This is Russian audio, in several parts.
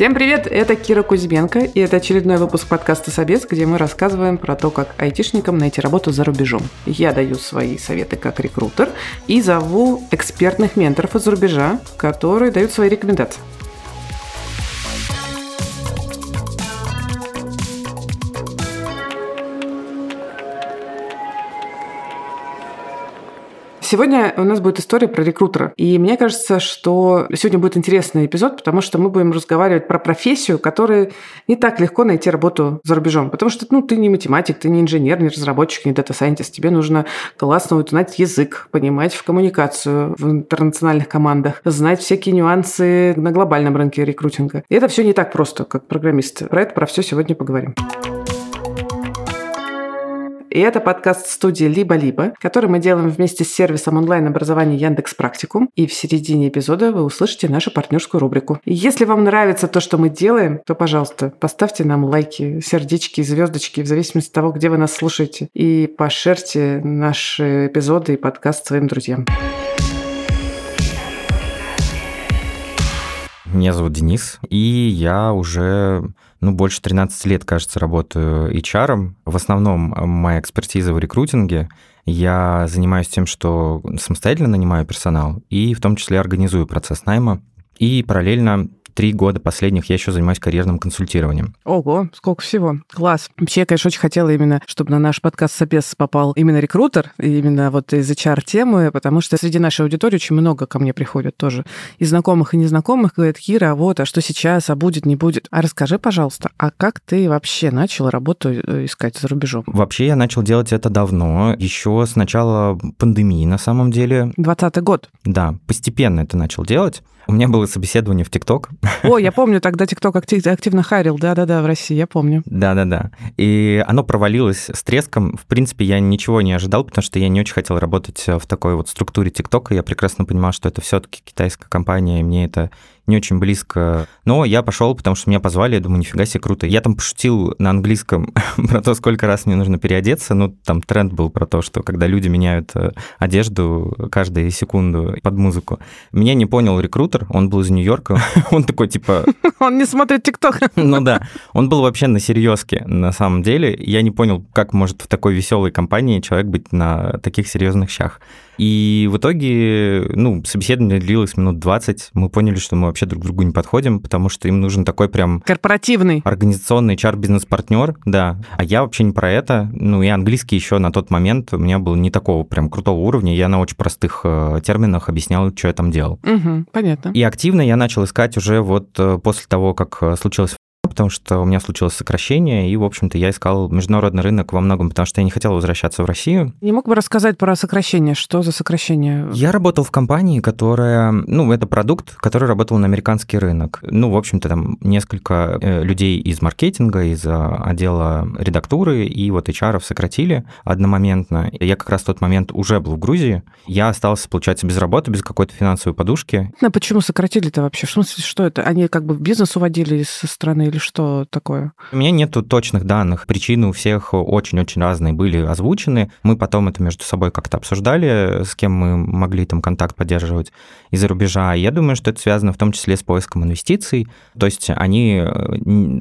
Всем привет, это Кира Кузьменко, и это очередной выпуск подкаста «Собес», где мы рассказываем про то, как айтишникам найти работу за рубежом. Я даю свои советы как рекрутер и зову экспертных менторов из-за рубежа, которые дают свои рекомендации. Сегодня у нас будет история про рекрутера. И мне кажется, что сегодня будет интересный эпизод, потому что мы будем разговаривать про профессию, которой не так легко найти работу за рубежом. Потому что ну, ты не математик, ты не инженер, не разработчик, не дата-сайентист. Тебе нужно классно узнать язык, понимать в коммуникацию в интернациональных командах, знать всякие нюансы на глобальном рынке рекрутинга. И это все не так просто, как программист. Про это, про все сегодня поговорим. И это подкаст студии «Либо-либо», который мы делаем вместе с сервисом онлайн-образования Яндекс Практикум. И в середине эпизода вы услышите нашу партнерскую рубрику. И если вам нравится то, что мы делаем, то, пожалуйста, поставьте нам лайки, сердечки, звездочки, в зависимости от того, где вы нас слушаете. И пошерьте наши эпизоды и подкаст своим друзьям. Меня зовут Денис, и я уже ну, больше 13 лет, кажется, работаю HR. В основном моя экспертиза в рекрутинге. Я занимаюсь тем, что самостоятельно нанимаю персонал и в том числе организую процесс найма. И параллельно три года последних я еще занимаюсь карьерным консультированием. Ого, сколько всего. Класс. Вообще, я, конечно, очень хотела именно, чтобы на наш подкаст «Собес» попал именно рекрутер, именно вот из HR-темы, потому что среди нашей аудитории очень много ко мне приходят тоже. И знакомых, и незнакомых говорят, Кира, а вот, а что сейчас, а будет, не будет. А расскажи, пожалуйста, а как ты вообще начал работу э, искать за рубежом? Вообще, я начал делать это давно, еще с начала пандемии, на самом деле. 20 год. Да, постепенно это начал делать. У меня было собеседование в ТикТок. О, я помню, тогда ТикТок активно харил, да-да-да, в России, я помню. Да-да-да. И оно провалилось с треском. В принципе, я ничего не ожидал, потому что я не очень хотел работать в такой вот структуре ТикТока. Я прекрасно понимал, что это все-таки китайская компания, и мне это не очень близко. Но я пошел, потому что меня позвали, я думаю, нифига себе круто. Я там пошутил на английском про то, сколько раз мне нужно переодеться. Ну, там тренд был про то, что когда люди меняют э, одежду каждую секунду под музыку. Меня не понял рекрутер, он был из Нью-Йорка. Он такой, типа... Он не смотрит ТикТок. Ну да. Он был вообще на серьезке, на самом деле. Я не понял, как может в такой веселой компании человек быть на таких серьезных щах. И в итоге, ну, собеседование длилось минут 20. Мы поняли, что мы вообще друг другу не подходим, потому что им нужен такой прям... Корпоративный. Организационный HR-бизнес-партнер, да. А я вообще не про это. Ну, и английский еще на тот момент у меня был не такого прям крутого уровня. Я на очень простых э, терминах объяснял, что я там делал. Угу, понятно. И активно я начал искать уже вот э, после того, как э, случилось потому что у меня случилось сокращение, и, в общем-то, я искал международный рынок во многом, потому что я не хотел возвращаться в Россию. Не мог бы рассказать про сокращение? Что за сокращение? Я работал в компании, которая, ну, это продукт, который работал на американский рынок. Ну, в общем-то, там несколько э, людей из маркетинга, из а, отдела редактуры и вот HR сократили одномоментно. Я как раз в тот момент уже был в Грузии. Я остался, получается, без работы, без какой-то финансовой подушки. Ну, почему сократили-то вообще? В смысле, что это? Они как бы бизнес уводили из страны или что такое? У меня нету точных данных. Причины у всех очень-очень разные были озвучены. Мы потом это между собой как-то обсуждали, с кем мы могли там контакт поддерживать из-за рубежа. Я думаю, что это связано в том числе с поиском инвестиций. То есть они,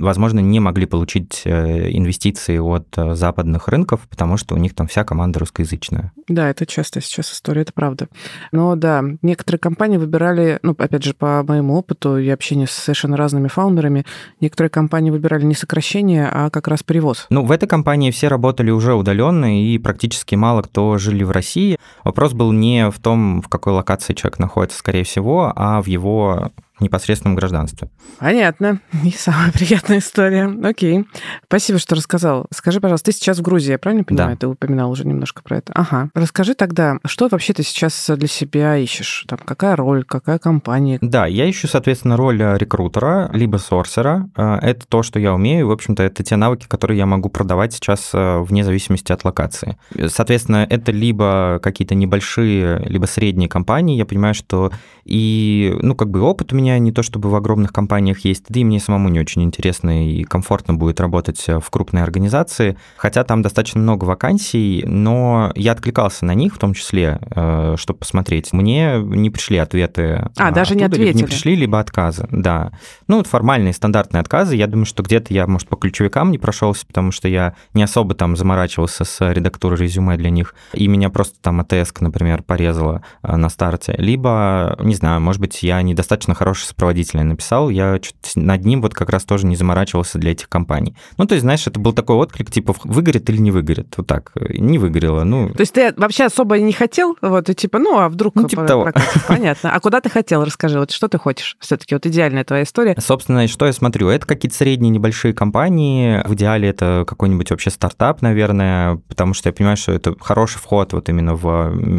возможно, не могли получить э, инвестиции от э, западных рынков, потому что у них там вся команда русскоязычная. Да, это часто сейчас история, это правда. Но да, некоторые компании выбирали, ну, опять же, по моему опыту и общению с совершенно разными фаундерами, некоторые некоторые компании выбирали не сокращение, а как раз перевоз. Ну, в этой компании все работали уже удаленно, и практически мало кто жили в России. Вопрос был не в том, в какой локации человек находится, скорее всего, а в его непосредственном гражданстве. Понятно. Не самая приятная история. Окей. Спасибо, что рассказал. Скажи, пожалуйста, ты сейчас в Грузии, я правильно понимаю? Да. Ты упоминал уже немножко про это. Ага. Расскажи тогда, что вообще ты сейчас для себя ищешь? Там, какая роль, какая компания? Да, я ищу, соответственно, роль э, рекрутера, либо сорсера. Э, это то, что я умею. В общем-то, это те навыки, которые я могу продавать сейчас э, вне зависимости от локации. Соответственно, это либо какие-то небольшие, либо средние компании. Я понимаю, что и, ну, как бы опыт у меня меня не то чтобы в огромных компаниях есть, да и мне самому не очень интересно и комфортно будет работать в крупной организации, хотя там достаточно много вакансий, но я откликался на них в том числе, э, чтобы посмотреть. Мне не пришли ответы. А, даже не ответили? Не пришли, либо отказы, да. Ну, вот формальные, стандартные отказы. Я думаю, что где-то я, может, по ключевикам не прошелся, потому что я не особо там заморачивался с редактурой резюме для них, и меня просто там АТС, например, порезала э, на старте. Либо, не знаю, может быть, я недостаточно хороший сопроводитель написал, я над ним вот как раз тоже не заморачивался для этих компаний. Ну, то есть, знаешь, это был такой отклик, типа, выгорит или не выгорит, вот так. Не выгорело, ну... То есть ты вообще особо не хотел, вот, и типа, ну, а вдруг... Ну, типа того. Понятно. А куда ты хотел, расскажи, вот что ты хочешь? все таки вот идеальная твоя история. Собственно, что я смотрю? Это какие-то средние небольшие компании, в идеале это какой-нибудь вообще стартап, наверное, потому что я понимаю, что это хороший вход вот именно в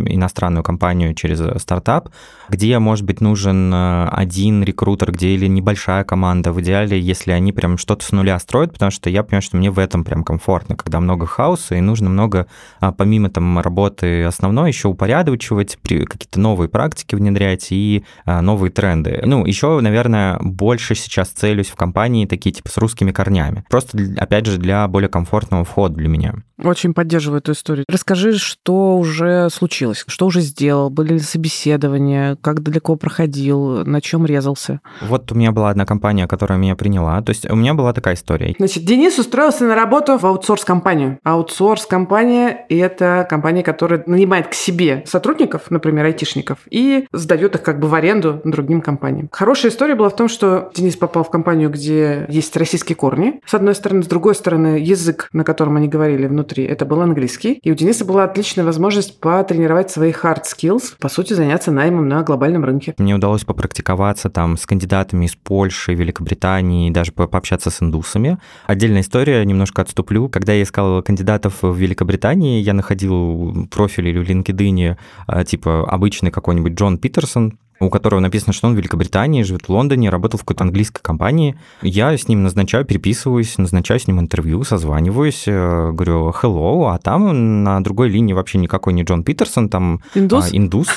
иностранную компанию через стартап, где, может быть, нужен э, один рекрутер, где или небольшая команда. В идеале, если они прям что-то с нуля строят, потому что я понимаю, что мне в этом прям комфортно, когда много хаоса и нужно много, а, помимо там работы основной, еще упорядочивать, какие-то новые практики внедрять и а, новые тренды. Ну, еще, наверное, больше сейчас целюсь в компании такие типа с русскими корнями. Просто, опять же, для более комфортного входа для меня. Очень поддерживаю эту историю. Расскажи, что уже случилось, что уже сделал, были ли собеседования, как далеко проходил, на чем резался? Вот у меня была одна компания, которая меня приняла. То есть у меня была такая история. Значит, Денис устроился на работу в аутсорс-компанию. Аутсорс-компания – это компания, которая нанимает к себе сотрудников, например, айтишников, и сдает их как бы в аренду другим компаниям. Хорошая история была в том, что Денис попал в компанию, где есть российские корни, с одной стороны. С другой стороны, язык, на котором они говорили внутри, это был английский. И у Дениса была отличная возможность потренировать свои hard skills, по сути, заняться наймом на глобальном рынке. Мне удалось попрактиковаться там с кандидатами из Польши, Великобритании, даже пообщаться с индусами. Отдельная история, немножко отступлю. Когда я искал кандидатов в Великобритании, я находил профиль или в LinkedIn а, типа обычный какой-нибудь Джон Питерсон, у которого написано, что он в Великобритании, живет в Лондоне, работал в какой-то английской компании. Я с ним назначаю, переписываюсь, назначаю с ним интервью, созваниваюсь, э, говорю hello, а там на другой линии вообще никакой не Джон Питерсон, там индус, а, индус,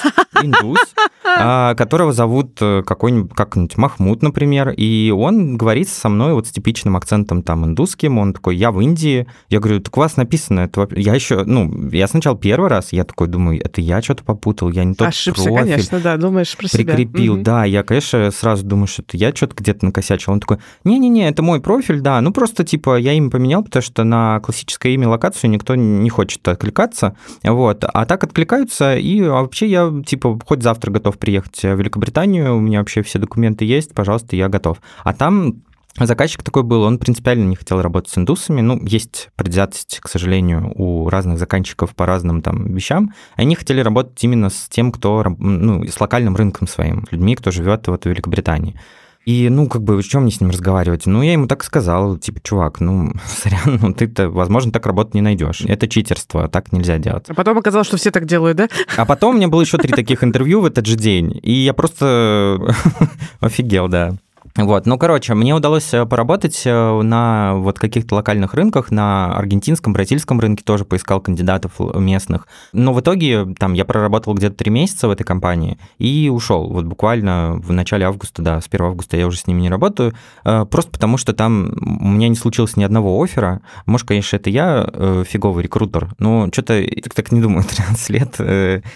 индус а, которого зовут э, какой-нибудь, как-нибудь Махмуд, например, и он говорит со мной вот с типичным акцентом там индусским, он такой, я в Индии, я говорю, так у вас написано, это я еще, ну, я сначала первый раз, я такой думаю, это я что-то попутал, я не тот Ошибся, профиль. конечно, да, думаешь про прикрепил. Себя. Да, я, конечно, сразу думаю, что это я что-то где-то накосячил. Он такой, не-не-не, это мой профиль, да, ну просто, типа, я имя поменял, потому что на классическое имя локацию никто не хочет откликаться, вот, а так откликаются, и вообще я, типа, хоть завтра готов приехать в Великобританию, у меня вообще все документы есть, пожалуйста, я готов. А там Заказчик такой был, он принципиально не хотел работать с индусами. Ну, есть предвзятость, к сожалению, у разных заказчиков по разным там вещам. Они хотели работать именно с тем, кто, ну, с локальным рынком своим, людьми, кто живет вот в Великобритании. И, ну, как бы, о чем мне с ним разговаривать? Ну, я ему так сказал, типа, чувак, ну, сорян, ну, ты-то, возможно, так работать не найдешь. Это читерство, так нельзя делать. А потом оказалось, что все так делают, да? А потом у меня было еще три таких интервью в этот же день, и я просто офигел, да. Вот, ну, короче, мне удалось э, поработать э, на вот каких-то локальных рынках, на аргентинском, бразильском рынке тоже поискал кандидатов местных. Но в итоге там я проработал где-то три месяца в этой компании и ушел. Вот буквально в начале августа, да, с 1 августа я уже с ними не работаю, э, просто потому что там у меня не случилось ни одного оффера. Может, конечно, это я фиговый рекрутер, но что-то так, так не думаю, 13 лет,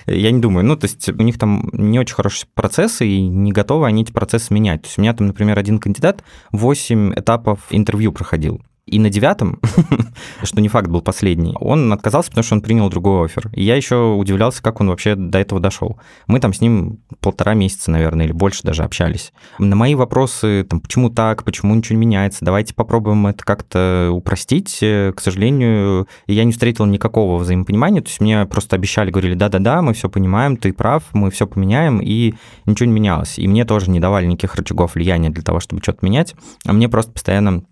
я не думаю. Ну, то есть у них там не очень хорошие процессы, и не готовы они эти процессы менять. То есть у меня там, например, например, один кандидат 8 этапов интервью проходил. И на девятом, что не факт был последний, он отказался, потому что он принял другой офер. И я еще удивлялся, как он вообще до этого дошел. Мы там с ним полтора месяца, наверное, или больше даже общались. На мои вопросы, там, почему так, почему ничего не меняется, давайте попробуем это как-то упростить. К сожалению, я не встретил никакого взаимопонимания, то есть мне просто обещали, говорили, да-да-да, мы все понимаем, ты прав, мы все поменяем, и ничего не менялось. И мне тоже не давали никаких рычагов влияния для того, чтобы что-то менять, а мне просто постоянно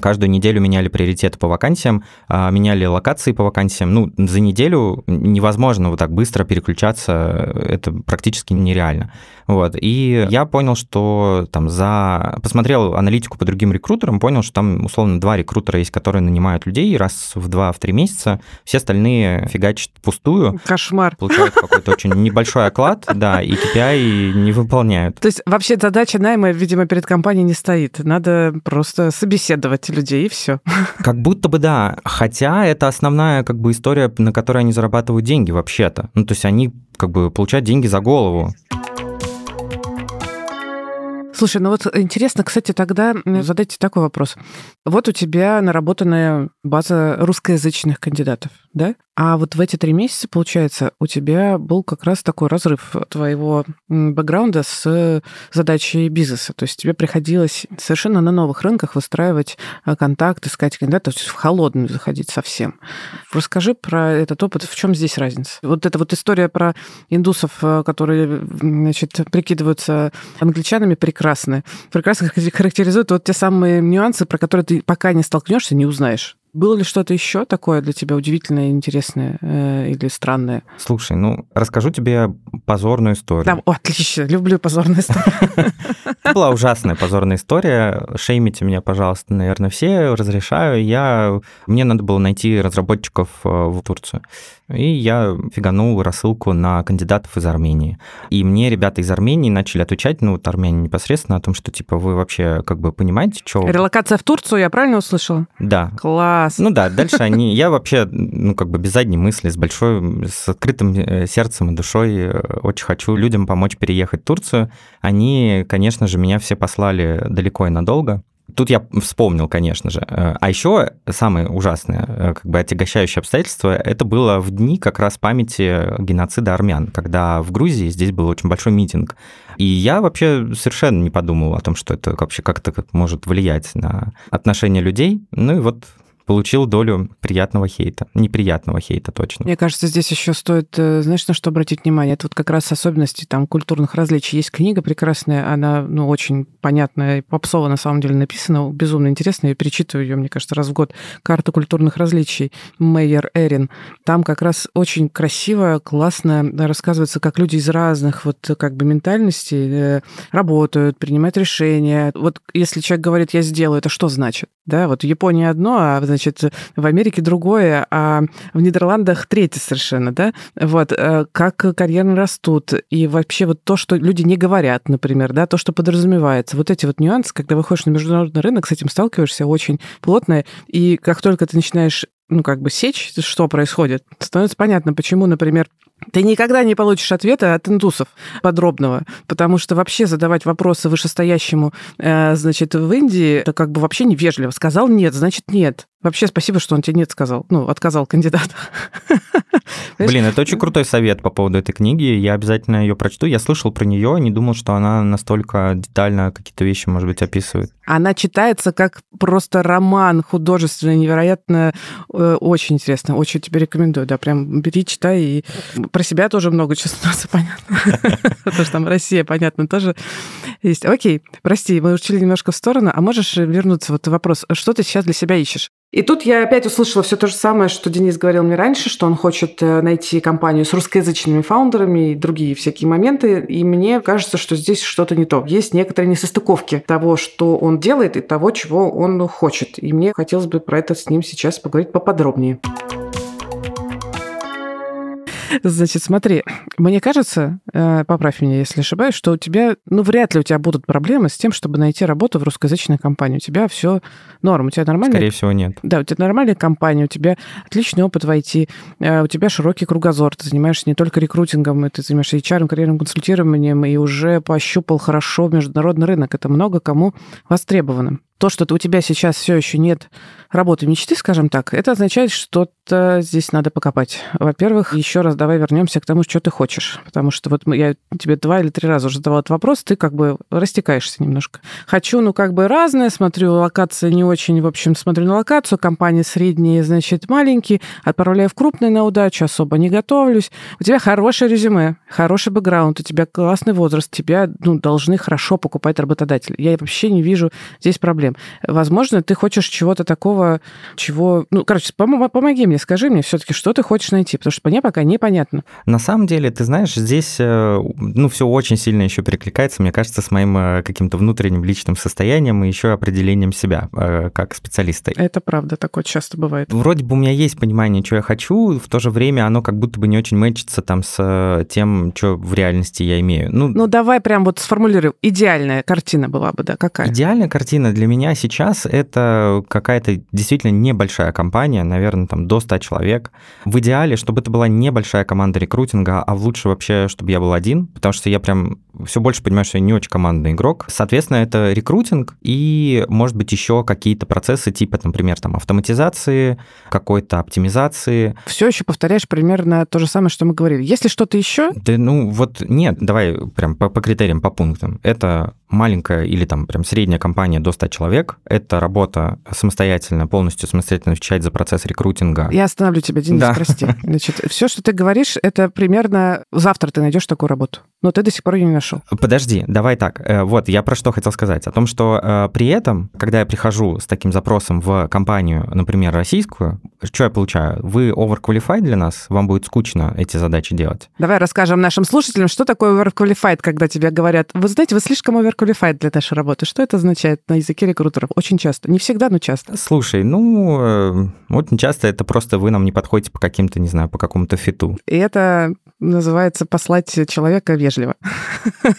каждую неделю меняли приоритеты по вакансиям, а, меняли локации по вакансиям. Ну, за неделю невозможно вот так быстро переключаться, это практически нереально. Вот. И я понял, что там за... Посмотрел аналитику по другим рекрутерам, понял, что там условно два рекрутера есть, которые нанимают людей раз в два, в три месяца. Все остальные фигачат пустую. Кошмар. Получают какой-то очень небольшой оклад, да, и KPI не выполняют. То есть вообще задача найма, видимо, перед компанией не стоит. Надо просто собеседовать людей, и все. Как будто бы да. Хотя это основная как бы история, на которой они зарабатывают деньги вообще-то. Ну, то есть они как бы получают деньги за голову. Слушай, ну вот интересно, кстати, тогда задайте такой вопрос. Вот у тебя наработанная база русскоязычных кандидатов, да? А вот в эти три месяца, получается, у тебя был как раз такой разрыв твоего бэкграунда с задачей бизнеса. То есть тебе приходилось совершенно на новых рынках выстраивать э, контакт, искать кандидатов, то есть в холодную заходить совсем. Расскажи про этот опыт. В чем здесь разница? Вот эта вот история про индусов, э, которые, значит, прикидываются англичанами, прекрасная. Прекрасно характеризует вот те самые нюансы, про которые ты пока не столкнешься, не узнаешь. Было ли что-то еще такое для тебя удивительное, интересное э, или странное? Слушай, ну расскажу тебе позорную историю. Да, о, отлично, люблю позорную историю. Это была ужасная позорная история. Шеймите меня, пожалуйста, наверное, все. Разрешаю. Я... Мне надо было найти разработчиков э, в Турцию. И я фиганул рассылку на кандидатов из Армении. И мне ребята из Армении начали отвечать, ну, вот армяне непосредственно, о том, что, типа, вы вообще как бы понимаете, что... Релокация в Турцию, я правильно услышала? Да. Класс. Ну да, дальше они... Я вообще, ну, как бы без задней мысли, с большой, с открытым э, сердцем и душой э, очень хочу людям помочь переехать в Турцию. Они, конечно же, меня все послали далеко и надолго. Тут я вспомнил, конечно же. Э, а еще самое ужасное, э, как бы отягощающее обстоятельство, это было в дни как раз памяти геноцида армян, когда в Грузии здесь был очень большой митинг. И я вообще совершенно не подумал о том, что это вообще как-то может влиять на отношения людей. Ну и вот получил долю приятного хейта. Неприятного хейта точно. Мне кажется, здесь еще стоит, э, знаешь, на что обратить внимание? Это вот как раз особенности там культурных различий. Есть книга прекрасная, она, ну, очень понятная и попсово на самом деле написана, безумно интересная. Я перечитываю ее, мне кажется, раз в год. «Карта культурных различий» Мейер Эрин. Там как раз очень красиво, классно рассказывается, как люди из разных вот как бы ментальностей э, работают, принимают решения. Вот если человек говорит «я сделаю», это что значит? Да, вот в Японии одно, а значит, в Америке другое, а в Нидерландах третье совершенно, да? Вот, э, как карьеры растут, и вообще вот то, что люди не говорят, например, да, то, что подразумевается. Вот эти вот нюансы, когда выходишь на международный рынок, с этим сталкиваешься очень плотно, и как только ты начинаешь ну, как бы сечь, что происходит, становится понятно, почему, например, ты никогда не получишь ответа от индусов подробного, потому что вообще задавать вопросы вышестоящему, э, значит, в Индии, это как бы вообще невежливо. Сказал нет, значит нет. Вообще спасибо, что он тебе нет сказал. Ну, отказал кандидат. Блин, это очень крутой совет по поводу этой книги. Я обязательно ее прочту. Я слышал про нее, не думал, что она настолько детально какие-то вещи, может быть, описывает. Она читается как просто роман художественный, невероятно, э, очень интересно. Очень тебе рекомендую. Да, прям бери, читай. И про себя тоже много чего становится понятно. Потому что там Россия, понятно, тоже есть. Окей, прости, мы учили немножко в сторону. А можешь вернуться вот вопрос, что ты сейчас для себя ищешь? И тут я опять услышала все то же самое, что Денис говорил мне раньше, что он хочет э, найти компанию с русскоязычными фаундерами и другие всякие моменты. И мне кажется, что здесь что-то не то. Есть некоторые несостыковки того, что он делает, и того, чего он хочет. И мне хотелось бы про это с ним сейчас поговорить поподробнее. Значит, смотри, мне кажется, э, поправь меня, если ошибаюсь, что у тебя, ну, вряд ли у тебя будут проблемы с тем, чтобы найти работу в русскоязычной компании. У тебя все норм, у тебя нормальная... Скорее всего, нет. Да, у тебя нормальная компания, у тебя отличный опыт в IT, э, у тебя широкий кругозор, ты занимаешься не только рекрутингом, ты занимаешься HR, карьерным консультированием и уже пощупал хорошо международный рынок. Это много кому востребовано то, что у тебя сейчас все еще нет работы мечты, скажем так, это означает, что что здесь надо покопать. Во-первых, еще раз давай вернемся к тому, что ты хочешь. Потому что вот я тебе два или три раза уже задавала этот вопрос, ты как бы растекаешься немножко. Хочу, ну, как бы разное, смотрю, локация не очень, в общем, смотрю на локацию, компании средние, значит, маленькие, отправляю в крупные на удачу, особо не готовлюсь. У тебя хорошее резюме, хороший бэкграунд, у тебя классный возраст, тебя, ну, должны хорошо покупать работодатели. Я вообще не вижу здесь проблем. Проблем. Возможно, ты хочешь чего-то такого, чего... Ну, короче, пом- помоги мне, скажи мне все-таки, что ты хочешь найти, потому что мне пока непонятно. На самом деле, ты знаешь, здесь, э, ну, все очень сильно еще перекликается, мне кажется, с моим э, каким-то внутренним личным состоянием и еще определением себя э, как специалиста. Это правда, такое часто бывает. Вроде бы у меня есть понимание, что я хочу, в то же время оно как будто бы не очень мэчится там с тем, что в реальности я имею. Ну, ну давай прям вот сформулируем. Идеальная картина была бы, да, какая? Идеальная картина для меня сейчас это какая-то действительно небольшая компания, наверное, там до 100 человек. В идеале, чтобы это была небольшая команда рекрутинга, а лучше вообще, чтобы я был один, потому что я прям все больше понимаю, что я не очень командный игрок. Соответственно, это рекрутинг и, может быть, еще какие-то процессы типа, например, там автоматизации, какой-то оптимизации. Все еще повторяешь примерно то же самое, что мы говорили. Если что-то еще? Да, ну вот нет, давай прям по, по критериям, по пунктам. Это маленькая или там прям средняя компания до 100 человек. Это работа самостоятельно, полностью самостоятельно отвечать за процесс рекрутинга. Я остановлю тебя, Денис, да. прости. Значит, все, что ты говоришь, это примерно завтра ты найдешь такую работу. Но ты до сих пор ее не нашел. Подожди, давай так. Э, вот, я про что хотел сказать. О том, что э, при этом, когда я прихожу с таким запросом в компанию, например, российскую, что я получаю? Вы overqualified для нас? Вам будет скучно эти задачи делать? Давай расскажем нашим слушателям, что такое overqualified, когда тебе говорят, вы знаете, вы слишком overqualified для нашей работы. Что это означает на языке рекрутеров? Очень часто. Не всегда, но часто. Слушай, ну, э, очень часто это просто вы нам не подходите по каким-то, не знаю, по какому-то фиту. И это называется послать человека вежливо.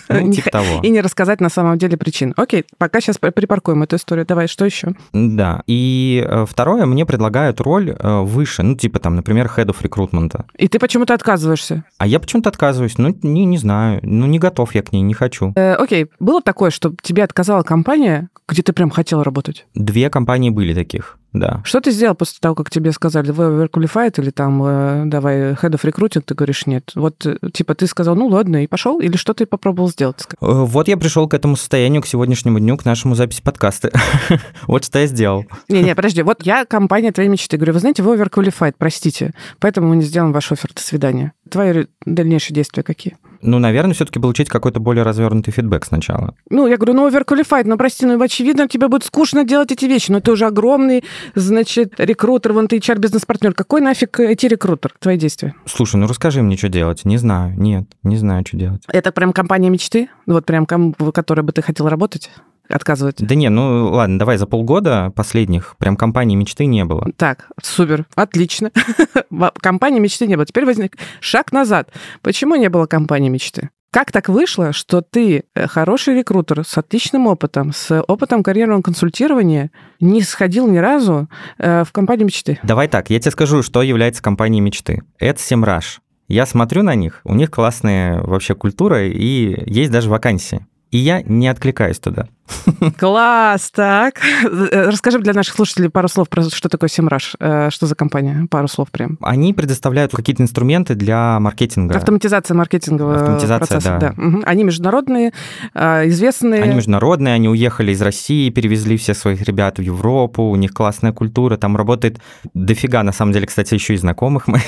Ну, типа того. И не рассказать на самом деле причин. Окей, пока сейчас припаркуем эту историю. Давай, что еще? Да. И э, второе, мне предлагают роль э, выше, ну, типа там, например, head of рекрутмента. И ты почему-то отказываешься? А я почему-то отказываюсь. Ну, не, не знаю. Ну, не готов я к ней, не хочу. Э, окей. Было такое, что тебе отказала компания, где ты прям хотел работать? Две компании были таких да. Что ты сделал после того, как тебе сказали, вы overqualified или там, э, давай, head of recruiting, ты говоришь, нет. Вот, э, типа, ты сказал, ну ладно, и пошел, или что ты попробовал сделать? Э, вот я пришел к этому состоянию, к сегодняшнему дню, к нашему записи подкаста. вот что я сделал. Не-не, подожди, вот я компания твоей мечты. Говорю, вы знаете, вы overqualified, простите, поэтому мы не сделаем ваш офер, до свидания. Твои дальнейшие действия какие? Ну, наверное, все-таки получить какой-то более развернутый фидбэк сначала. Ну, я говорю, ну, overqualified, ну, прости, ну, очевидно, тебе будет скучно делать эти вещи, но ты уже огромный, значит, рекрутер, вон ты HR-бизнес-партнер. Какой нафиг IT-рекрутер? Твои действия? Слушай, ну, расскажи мне, что делать. Не знаю, нет, не знаю, что делать. Это прям компания мечты? Вот прям, в которой бы ты хотел работать? Отказывать? Да не, ну ладно, давай за полгода последних прям компании мечты не было. Так, супер, отлично. компании мечты не было. Теперь возник шаг назад. Почему не было компании мечты? Как так вышло, что ты э, хороший рекрутер с отличным опытом, с опытом карьерного консультирования, не сходил ни разу э, в компанию мечты? Давай так, я тебе скажу, что является компанией мечты. Это Семраж. Я смотрю на них, у них классная вообще культура, и есть даже вакансии и я не откликаюсь туда. Класс, так. Расскажи для наших слушателей пару слов про что такое Семраж, э, что за компания, пару слов прям. Они предоставляют какие-то инструменты для маркетинга. Автоматизация маркетингового Автоматизация, процесса. Да. да. Угу. Они международные, э, известные. Они международные, они уехали из России, перевезли всех своих ребят в Европу, у них классная культура, там работает дофига, на самом деле, кстати, еще и знакомых моих.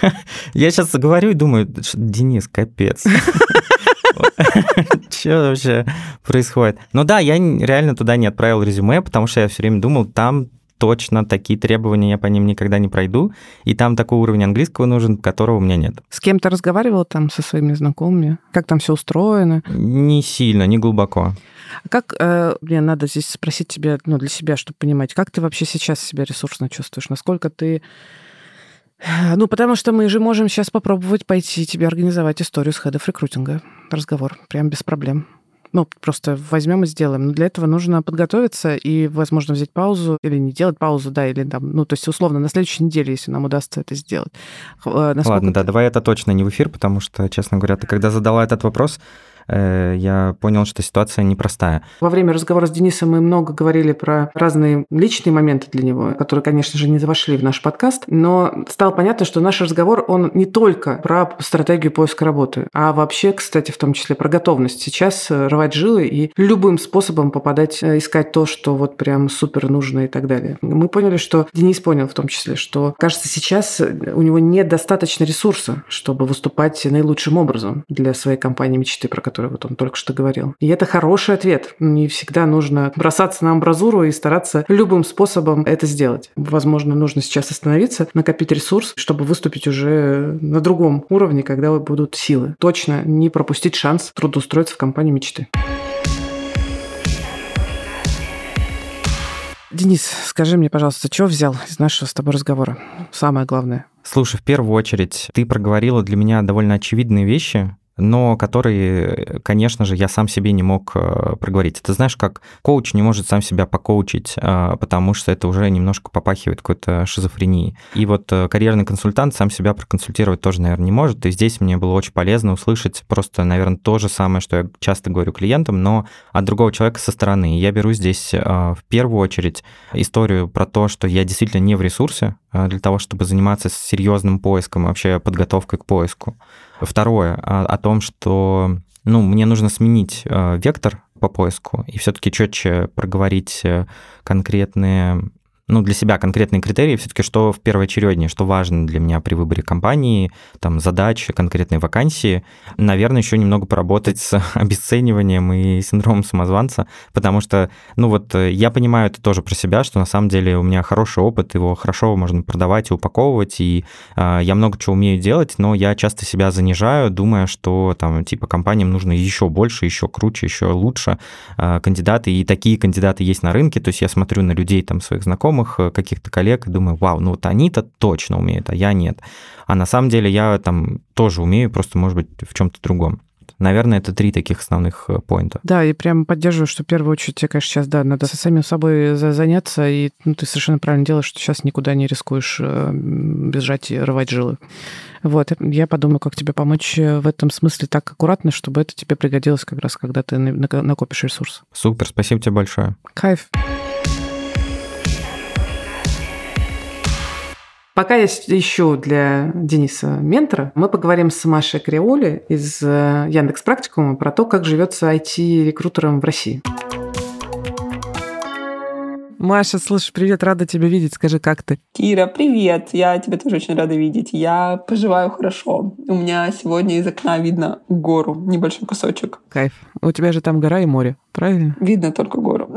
Я сейчас говорю и думаю, Денис, капец. Что вообще происходит? Ну да, я реально туда не отправил резюме, потому что я все время думал, там точно такие требования я по ним никогда не пройду, и там такой уровень английского нужен, которого у меня нет. С кем то разговаривал там со своими знакомыми? Как там все устроено? Не сильно, не глубоко. Как, э, мне надо здесь спросить тебя, ну, для себя, чтобы понимать, как ты вообще сейчас себя ресурсно чувствуешь? Насколько ты ну, потому что мы же можем сейчас попробовать пойти тебе организовать историю с хедов рекрутинга. Разговор. Прям без проблем. Ну, просто возьмем и сделаем. Но для этого нужно подготовиться и, возможно, взять паузу или не делать паузу, да, или там, ну, то есть, условно, на следующей неделе, если нам удастся это сделать. Э, насколько Ладно, ты... да, давай это точно не в эфир, потому что, честно говоря, ты когда задала этот вопрос, Э, я понял, что ситуация непростая. Во время разговора с Денисом мы много говорили про разные личные моменты для него, которые, конечно же, не вошли в наш подкаст, но стало понятно, что наш разговор, он не только про стратегию поиска работы, а вообще, кстати, в том числе про готовность сейчас рвать жилы и любым способом попадать, э, искать то, что вот прям супер нужно и так далее. Мы поняли, что Денис понял в том числе, что, кажется, сейчас у него недостаточно ресурса, чтобы выступать наилучшим образом для своей компании мечты, про которую который вот он только что говорил. И это хороший ответ. Не всегда нужно бросаться на амбразуру и стараться любым способом это сделать. Возможно, нужно сейчас остановиться, накопить ресурс, чтобы выступить уже на другом уровне, когда будут силы. Точно не пропустить шанс трудоустроиться в компанию мечты. Денис, скажи мне, пожалуйста, что взял из нашего с тобой разговора? Самое главное. Слушай, в первую очередь, ты проговорила для меня довольно очевидные вещи, но которые, конечно же, я сам себе не мог э, проговорить. Это знаешь, как коуч не может сам себя покоучить, э, потому что это уже немножко попахивает какой-то шизофренией. И вот э, карьерный консультант сам себя проконсультировать тоже, наверное, не может. И здесь мне было очень полезно услышать просто, наверное, то же самое, что я часто говорю клиентам, но от другого человека со стороны. Я беру здесь в первую очередь историю про то, что я действительно не в ресурсе для того, чтобы заниматься серьезным поиском, вообще подготовкой к поиску. Второе, о, о том, что ну, мне нужно сменить э, вектор по поиску и все-таки четче проговорить э, конкретные ну, для себя конкретные критерии, все-таки что в первоочереднее, что важно для меня при выборе компании, там, задачи, конкретной вакансии. Наверное, еще немного поработать с обесцениванием и синдромом самозванца, потому что, ну, вот э, я понимаю это тоже про себя, что на самом деле у меня хороший опыт, его хорошо можно продавать и упаковывать, и э, я много чего умею делать, но я часто себя занижаю, думая, что там, типа, компаниям нужно еще больше, еще круче, еще лучше э, кандидаты, и такие кандидаты есть на рынке, то есть я смотрю на людей, там, своих знакомых, знакомых, э, каких-то коллег, и думаю, вау, ну вот они-то точно умеют, а я нет. А на самом деле я там тоже умею, просто, может быть, в чем-то другом. Наверное, это три таких основных э, поинта. Да, и прямо поддерживаю, что в первую очередь тебе, конечно, сейчас, да, надо со самим собой заняться, и ну, ты совершенно правильно делаешь, что сейчас никуда не рискуешь э, бежать и рвать жилы. Вот, я подумаю, как тебе помочь в этом смысле так аккуратно, чтобы это тебе пригодилось как раз, когда ты накопишь ресурс. Супер, спасибо тебе большое. Кайф. Пока я ищу для Дениса ментора, мы поговорим с Машей Креоли из э, Яндекс Практикума про то, как живется IT-рекрутером в России. Маша, слушай, привет, рада тебя видеть. Скажи, как ты? Кира, привет. Я тебя тоже очень рада видеть. Я поживаю хорошо. У меня сегодня из окна видно гору, небольшой кусочек. Кайф. У тебя же там гора и море, правильно? Видно только гору.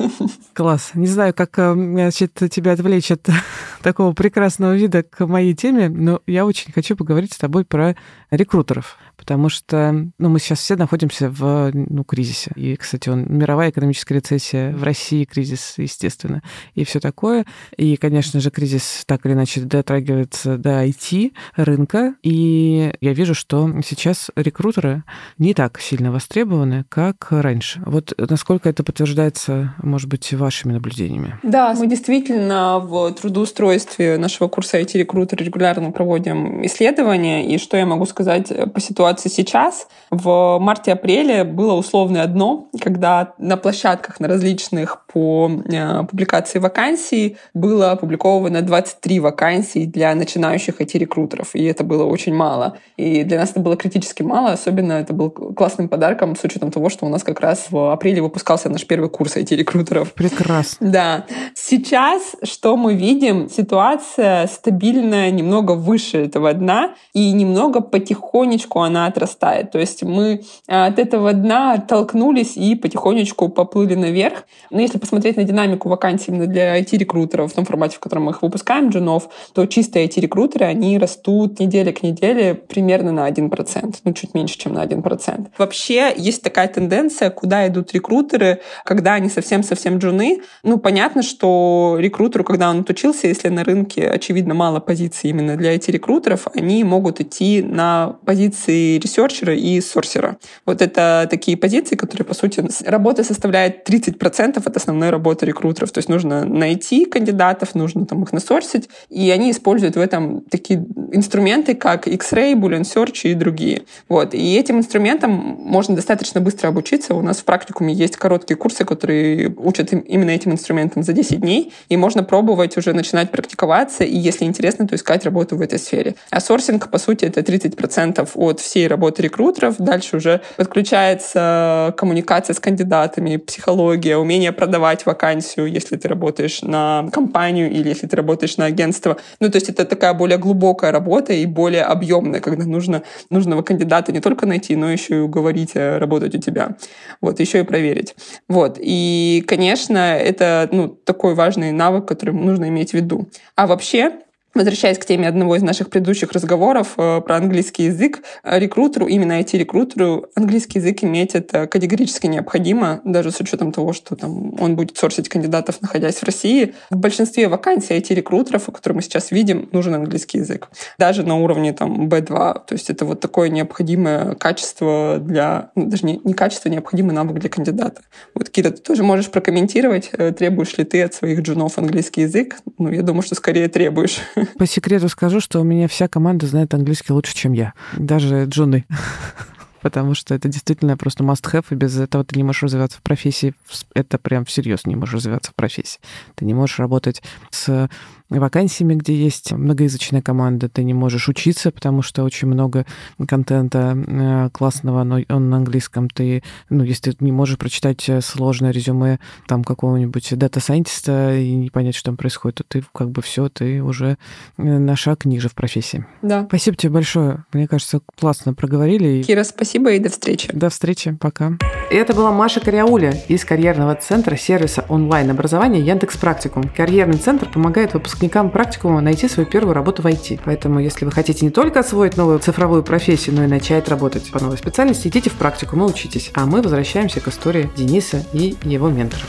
Класс. Не знаю, как э, значит, тебя отвлечь от такого прекрасного вида к моей теме, но я очень хочу поговорить с тобой про рекрутеров потому что ну, мы сейчас все находимся в ну, кризисе. И, кстати, он, мировая экономическая рецессия, в России кризис, естественно, и все такое. И, конечно же, кризис так или иначе дотрагивается до IT рынка, и я вижу, что сейчас рекрутеры не так сильно востребованы, как раньше. Вот насколько это подтверждается, может быть, вашими наблюдениями? Да, мы действительно в трудоустройстве нашего курса IT-рекрутер регулярно проводим исследования, и что я могу сказать по ситуации ситуации сейчас. В марте-апреле было условное дно, когда на площадках на различных по э, публикации вакансий было опубликовано 23 вакансий для начинающих IT-рекрутеров, и это было очень мало. И для нас это было критически мало, особенно это был классным подарком с учетом того, что у нас как раз в апреле выпускался наш первый курс IT-рекрутеров. Прекрасно. Да. Сейчас что мы видим? Ситуация стабильная, немного выше этого дна, и немного потихонечку она отрастает. То есть мы э, от этого дна оттолкнулись и потихонечку поплыли наверх. Но если посмотреть на динамику вакансий именно для IT-рекрутеров в том формате, в котором мы их выпускаем, джунов, то чистые IT-рекрутеры, они растут неделя к неделе примерно на 1%, ну, чуть меньше, чем на 1%. Вообще есть такая тенденция, куда идут рекрутеры, когда они совсем-совсем джуны. Ну, понятно, что рекрутеру, когда он отучился, если на рынке, очевидно, мало позиций именно для IT-рекрутеров, они могут идти на позиции ресерчера и сорсера. Вот это такие позиции, которые, по сути, работа составляет 30% от основной работы рекрутеров. То есть нужно найти кандидатов, нужно там их насорсить, и они используют в этом такие инструменты, как X-Ray, Boolean Search и другие. Вот. И этим инструментам можно достаточно быстро обучиться. У нас в практикуме есть короткие курсы, которые учат именно этим инструментам за 10 дней, и можно пробовать уже начинать практиковаться, и если интересно, то искать работу в этой сфере. А сорсинг, по сути, это 30% от всех всей работы рекрутеров. Дальше уже подключается коммуникация с кандидатами, психология, умение продавать вакансию, если ты работаешь на компанию или если ты работаешь на агентство. Ну, то есть это такая более глубокая работа и более объемная, когда нужно нужного кандидата не только найти, но еще и уговорить э, работать у тебя. Вот, еще и проверить. Вот. И, конечно, это ну, такой важный навык, который нужно иметь в виду. А вообще, Возвращаясь к теме одного из наших предыдущих разговоров э, про английский язык, э, рекрутеру, именно IT-рекрутеру, английский язык иметь это категорически необходимо, даже с учетом того, что там, он будет сорсить кандидатов, находясь в России. В большинстве вакансий IT-рекрутеров, которые мы сейчас видим, нужен английский язык. Даже на уровне там, B2. То есть это вот такое необходимое качество для... Ну, даже не, не качество, необходимый навык для кандидата. Вот, Кира, ты тоже можешь прокомментировать, э, требуешь ли ты от своих джунов английский язык? Ну, я думаю, что скорее требуешь. По секрету скажу, что у меня вся команда знает английский лучше, чем я. Даже Джуны потому что это действительно просто must-have, и без этого ты не можешь развиваться в профессии. Это прям всерьез не можешь развиваться в профессии. Ты не можешь работать с вакансиями, где есть многоязычная команда, ты не можешь учиться, потому что очень много контента э, классного, но он на английском. Ты, ну, если ты не можешь прочитать э, сложное резюме там какого-нибудь дата-сайентиста и не понять, что там происходит, то ты как бы все, ты уже э, на шаг ниже в профессии. Да. Спасибо тебе большое. Мне кажется, классно проговорили. Кира, спасибо и до встречи. До встречи. Пока. И это была Маша Каряуля из карьерного центра сервиса онлайн-образования Яндекс Практикум. Карьерный центр помогает выпускникам выпускникам практикума найти свою первую работу в IT. Поэтому, если вы хотите не только освоить новую цифровую профессию, но и начать работать по новой специальности, идите в практику, мы учитесь. А мы возвращаемся к истории Дениса и его менторов.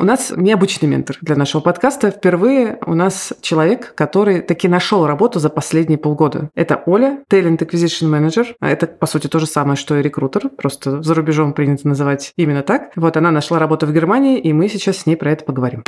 У нас необычный ментор для нашего подкаста. Впервые у нас человек, который таки нашел работу за последние полгода. Это Оля, Talent Acquisition Manager. Это, по сути, то же самое, что и рекрутер. Просто за рубежом принято называть именно так. Вот она нашла работу в Германии, и мы сейчас с ней про это поговорим.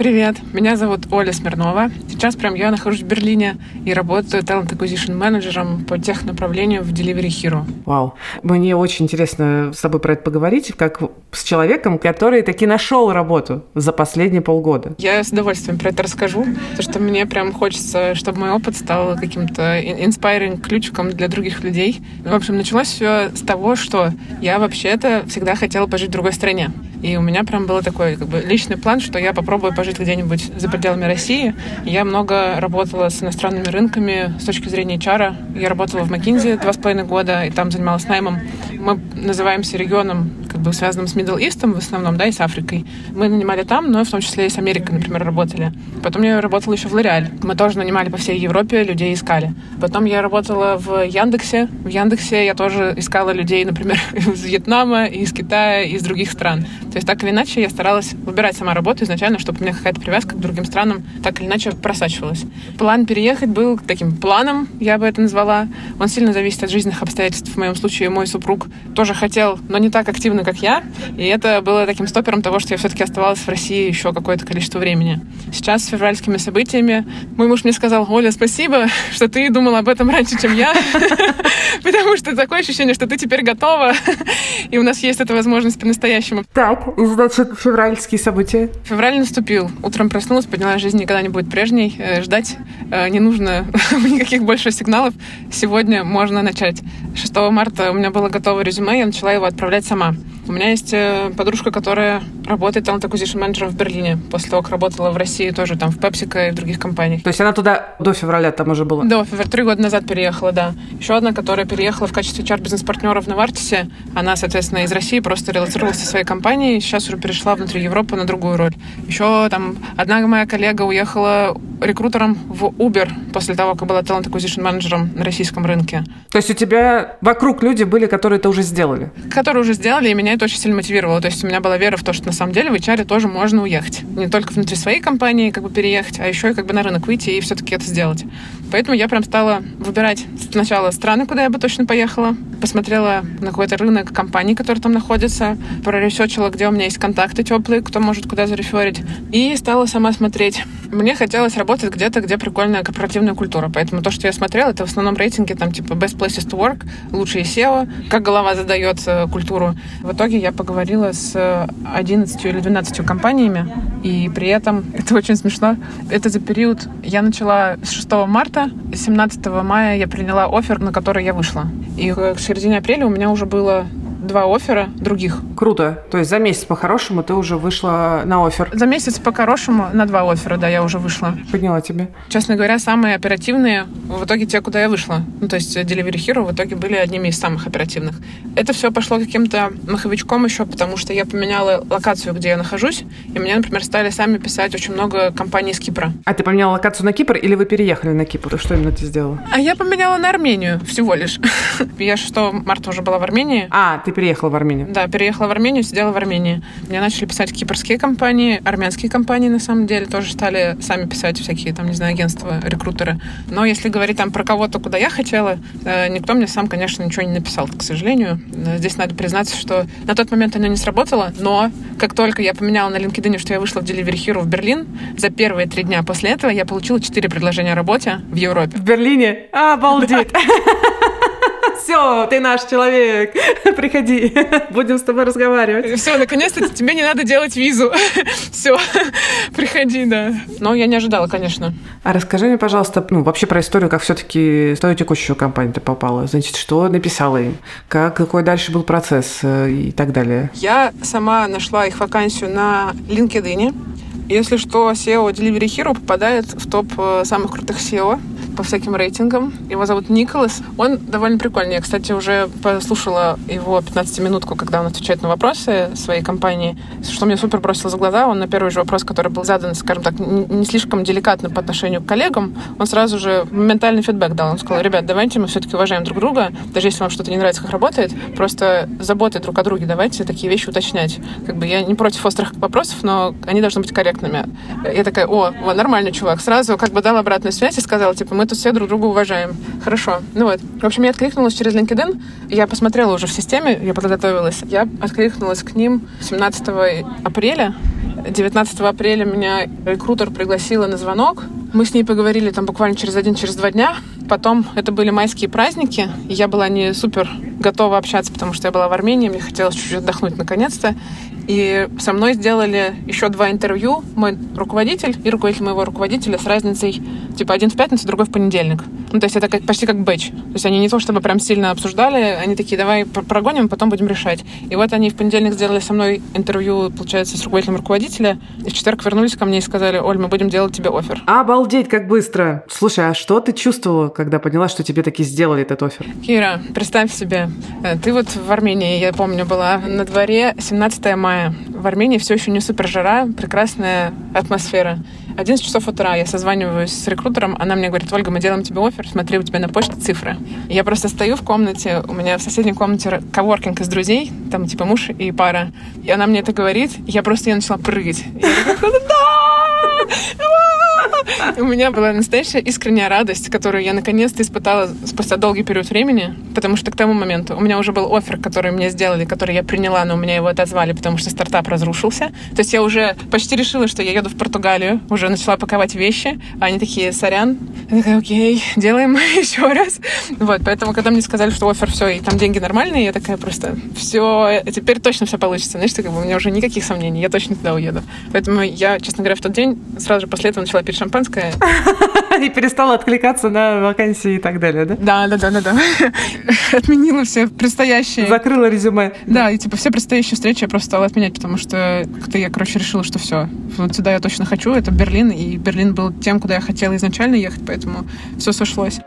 Привет, меня зовут Оля Смирнова. Сейчас прям я нахожусь в Берлине и работаю Talent Acquisition менеджером по технаправлению в Delivery Hero. Вау. Мне очень интересно с тобой про это поговорить, как с человеком, который таки нашел работу за последние полгода. Я с удовольствием про это расскажу, потому что мне прям хочется, чтобы мой опыт стал каким-то inspiring ключиком для других людей. В общем, началось все с того, что я вообще-то всегда хотела пожить в другой стране. И у меня прям был такой как бы личный план, что я попробую пожить где-нибудь за пределами России. Я много работала с иностранными рынками с точки зрения HR. Я работала в McKinsey два с половиной года, и там занималась наймом. Мы называемся регионом, как бы связанным с Middle East в основном, да, и с Африкой. Мы нанимали там, но в том числе и с Америкой, например, работали. Потом я работала еще в L'Oreal. Мы тоже нанимали по всей Европе, людей искали. Потом я работала в Яндексе. В Яндексе я тоже искала людей, например, из Вьетнама, из Китая, из других стран. То есть так или иначе я старалась выбирать сама работу изначально, чтобы у меня какая-то привязка к другим странам так или иначе просачивалась. План переехать был таким планом, я бы это назвала. Он сильно зависит от жизненных обстоятельств. В моем случае мой супруг тоже хотел, но не так активно, как я. И это было таким стопером того, что я все-таки оставалась в России еще какое-то количество времени. Сейчас с февральскими событиями мой муж мне сказал, Оля, спасибо, что ты думала об этом раньше, чем я. Потому что такое ощущение, что ты теперь готова. И у нас есть эта возможность по-настоящему. Так, и, значит, февральские события? Февраль наступил. Утром проснулась, поняла, жизнь никогда не будет прежней. Э, ждать э, не нужно никаких больше сигналов. Сегодня можно начать. 6 марта у меня было готово резюме, я начала его отправлять сама. У меня есть э, подружка, которая работает talent acquisition менеджером в Берлине. После того, как работала в России тоже, там, в PepsiCo и в других компаниях. То есть она туда до февраля там уже была? До февраля. Три года назад переехала, да. Еще одна, которая переехала в качестве HR-бизнес-партнера в Навартисе. Она, соответственно, из России просто релацировалась со своей компанией. Сейчас уже перешла внутри Европы на другую роль. Еще там одна моя коллега уехала рекрутером в Uber после того, как была talent acquisition менеджером на российском рынке. То есть у тебя вокруг люди были, которые это уже сделали? Которые уже сделали, и меня это очень сильно мотивировало. То есть у меня была вера в то, что на самом деле в HR тоже можно уехать. Не только внутри своей компании как бы переехать, а еще и как бы на рынок выйти и все-таки это сделать. Поэтому я прям стала выбирать сначала страны, куда я бы точно поехала, посмотрела на какой-то рынок компаний, которые там находятся, проресечила, где у меня есть контакты теплые, кто может куда зареферить, и стала сама смотреть. Мне хотелось работать где-то, где прикольная корпоративная культура, поэтому то, что я смотрела, это в основном рейтинги там типа Best Places to Work, лучшие SEO, как голова задает культуру. В итоге я поговорила с 11 или 12 компаниями, и при этом, это очень смешно, это за период, я начала с 6 марта, 17 мая я приняла офер, на который я вышла. И к середине апреля у меня уже было два оффера других. Круто. То есть за месяц по-хорошему ты уже вышла на офер. За месяц по-хорошему на два оффера, да, я уже вышла. Поняла тебе. Честно говоря, самые оперативные в итоге те, куда я вышла. Ну, то есть Delivery Hero в итоге были одними из самых оперативных. Это все пошло каким-то маховичком еще, потому что я поменяла локацию, где я нахожусь, и мне, например, стали сами писать очень много компаний из Кипра. А ты поменяла локацию на Кипр или вы переехали на Кипр? Что именно ты сделала? А я поменяла на Армению всего лишь. Я 6 марта уже была в Армении. А, ты переехала в Армению? Да, переехала в Армению, сидела в Армении. Мне начали писать кипрские компании, армянские компании, на самом деле, тоже стали сами писать всякие, там, не знаю, агентства, рекрутеры. Но если говорить там про кого-то, куда я хотела, э, никто мне сам, конечно, ничего не написал, к сожалению. Э, здесь надо признаться, что на тот момент оно не сработало, но как только я поменяла на LinkedIn, что я вышла в Delivery Hero в Берлин, за первые три дня после этого я получила четыре предложения о работе в Европе. В Берлине? Обалдеть! Все, ты наш человек. Приходи. Будем с тобой разговаривать. Все, наконец-то тебе не надо делать визу. Все, приходи, да. Но я не ожидала, конечно. А расскажи мне, пожалуйста, ну, вообще про историю, как все-таки в твою текущую компанию ты попала. Значит, что написала им? Как, какой дальше был процесс э, и так далее? Я сама нашла их вакансию на LinkedIn. Если что, SEO Delivery Hero попадает в топ э, самых крутых SEO по всяким рейтингам. Его зовут Николас. Он довольно прикольный. Я, кстати, уже послушала его 15-минутку, когда он отвечает на вопросы своей компании, что мне супер бросило за глаза. Он на первый же вопрос, который был задан, скажем так, не слишком деликатно по отношению к коллегам, он сразу же моментальный фидбэк дал. Он сказал, ребят, давайте мы все-таки уважаем друг друга, даже если вам что-то не нравится, как работает, просто заботы друг о друге, давайте такие вещи уточнять. Как бы я не против острых вопросов, но они должны быть корректными. Я такая, о, нормальный чувак. Сразу как бы дал обратную связь и сказал, типа, мы тут все друг друга уважаем. Хорошо. Ну вот. В общем, я откликнулась через LinkedIn. Я посмотрела уже в системе, я подготовилась. Я откликнулась к ним 17 апреля. 19 апреля меня рекрутер пригласила на звонок. Мы с ней поговорили там буквально через один, через два дня. Потом это были майские праздники, я была не супер готова общаться, потому что я была в Армении, мне хотелось чуть-чуть отдохнуть наконец-то. И со мной сделали еще два интервью. Мой руководитель и руководитель моего руководителя с разницей типа один в пятницу, другой в понедельник. Ну, то есть это как, почти как бэч. То есть они не то чтобы прям сильно обсуждали, они такие, давай прогоним, потом будем решать. И вот они в понедельник сделали со мной интервью, получается, с руководителем руководителя. И в четверг вернулись ко мне и сказали, Оль, мы будем делать тебе офер. Обалдеть, как быстро. Слушай, а что ты чувствовала, когда поняла, что тебе таки сделали этот офер? Кира, представь себе, э, ты вот в Армении, я помню, была на дворе 17 мая. В Армении все еще не супер жара, прекрасная атмосфера. 11 часов утра я созваниваюсь с рекрутером, она мне говорит, Ольга, мы делаем тебе офер, смотри, у тебя на почте цифры. Я просто стою в комнате, у меня в соседней комнате коворкинг из друзей, там типа муж и пара. И она мне это говорит, я просто я начала прыгать. Я такая, да! У меня была настоящая искренняя радость, которую я наконец-то испытала спустя долгий период времени, потому что к тому моменту у меня уже был офер, который мне сделали, который я приняла, но у меня его отозвали, потому что стартап разрушился. То есть я уже почти решила, что я еду в Португалию, уже начала паковать вещи, а они такие, сорян. Я такая, окей, делаем еще раз. Вот, поэтому, когда мне сказали, что офер все, и там деньги нормальные, я такая просто, все, теперь точно все получится. Знаешь, как бы у меня уже никаких сомнений, я точно туда уеду. Поэтому я, честно говоря, в тот день сразу же после этого начала пить шампанское. И перестала откликаться на вакансии и так далее, да? Да, да, да, да, да. Отменила все предстоящие. Закрыла резюме. Да, и типа все предстоящие встречи я просто стала отменять, потому что как-то я, короче, решила, что все. Вот сюда я точно хочу, это Берлин, и Берлин был тем, куда я хотела изначально ехать, поэтому все сошлось.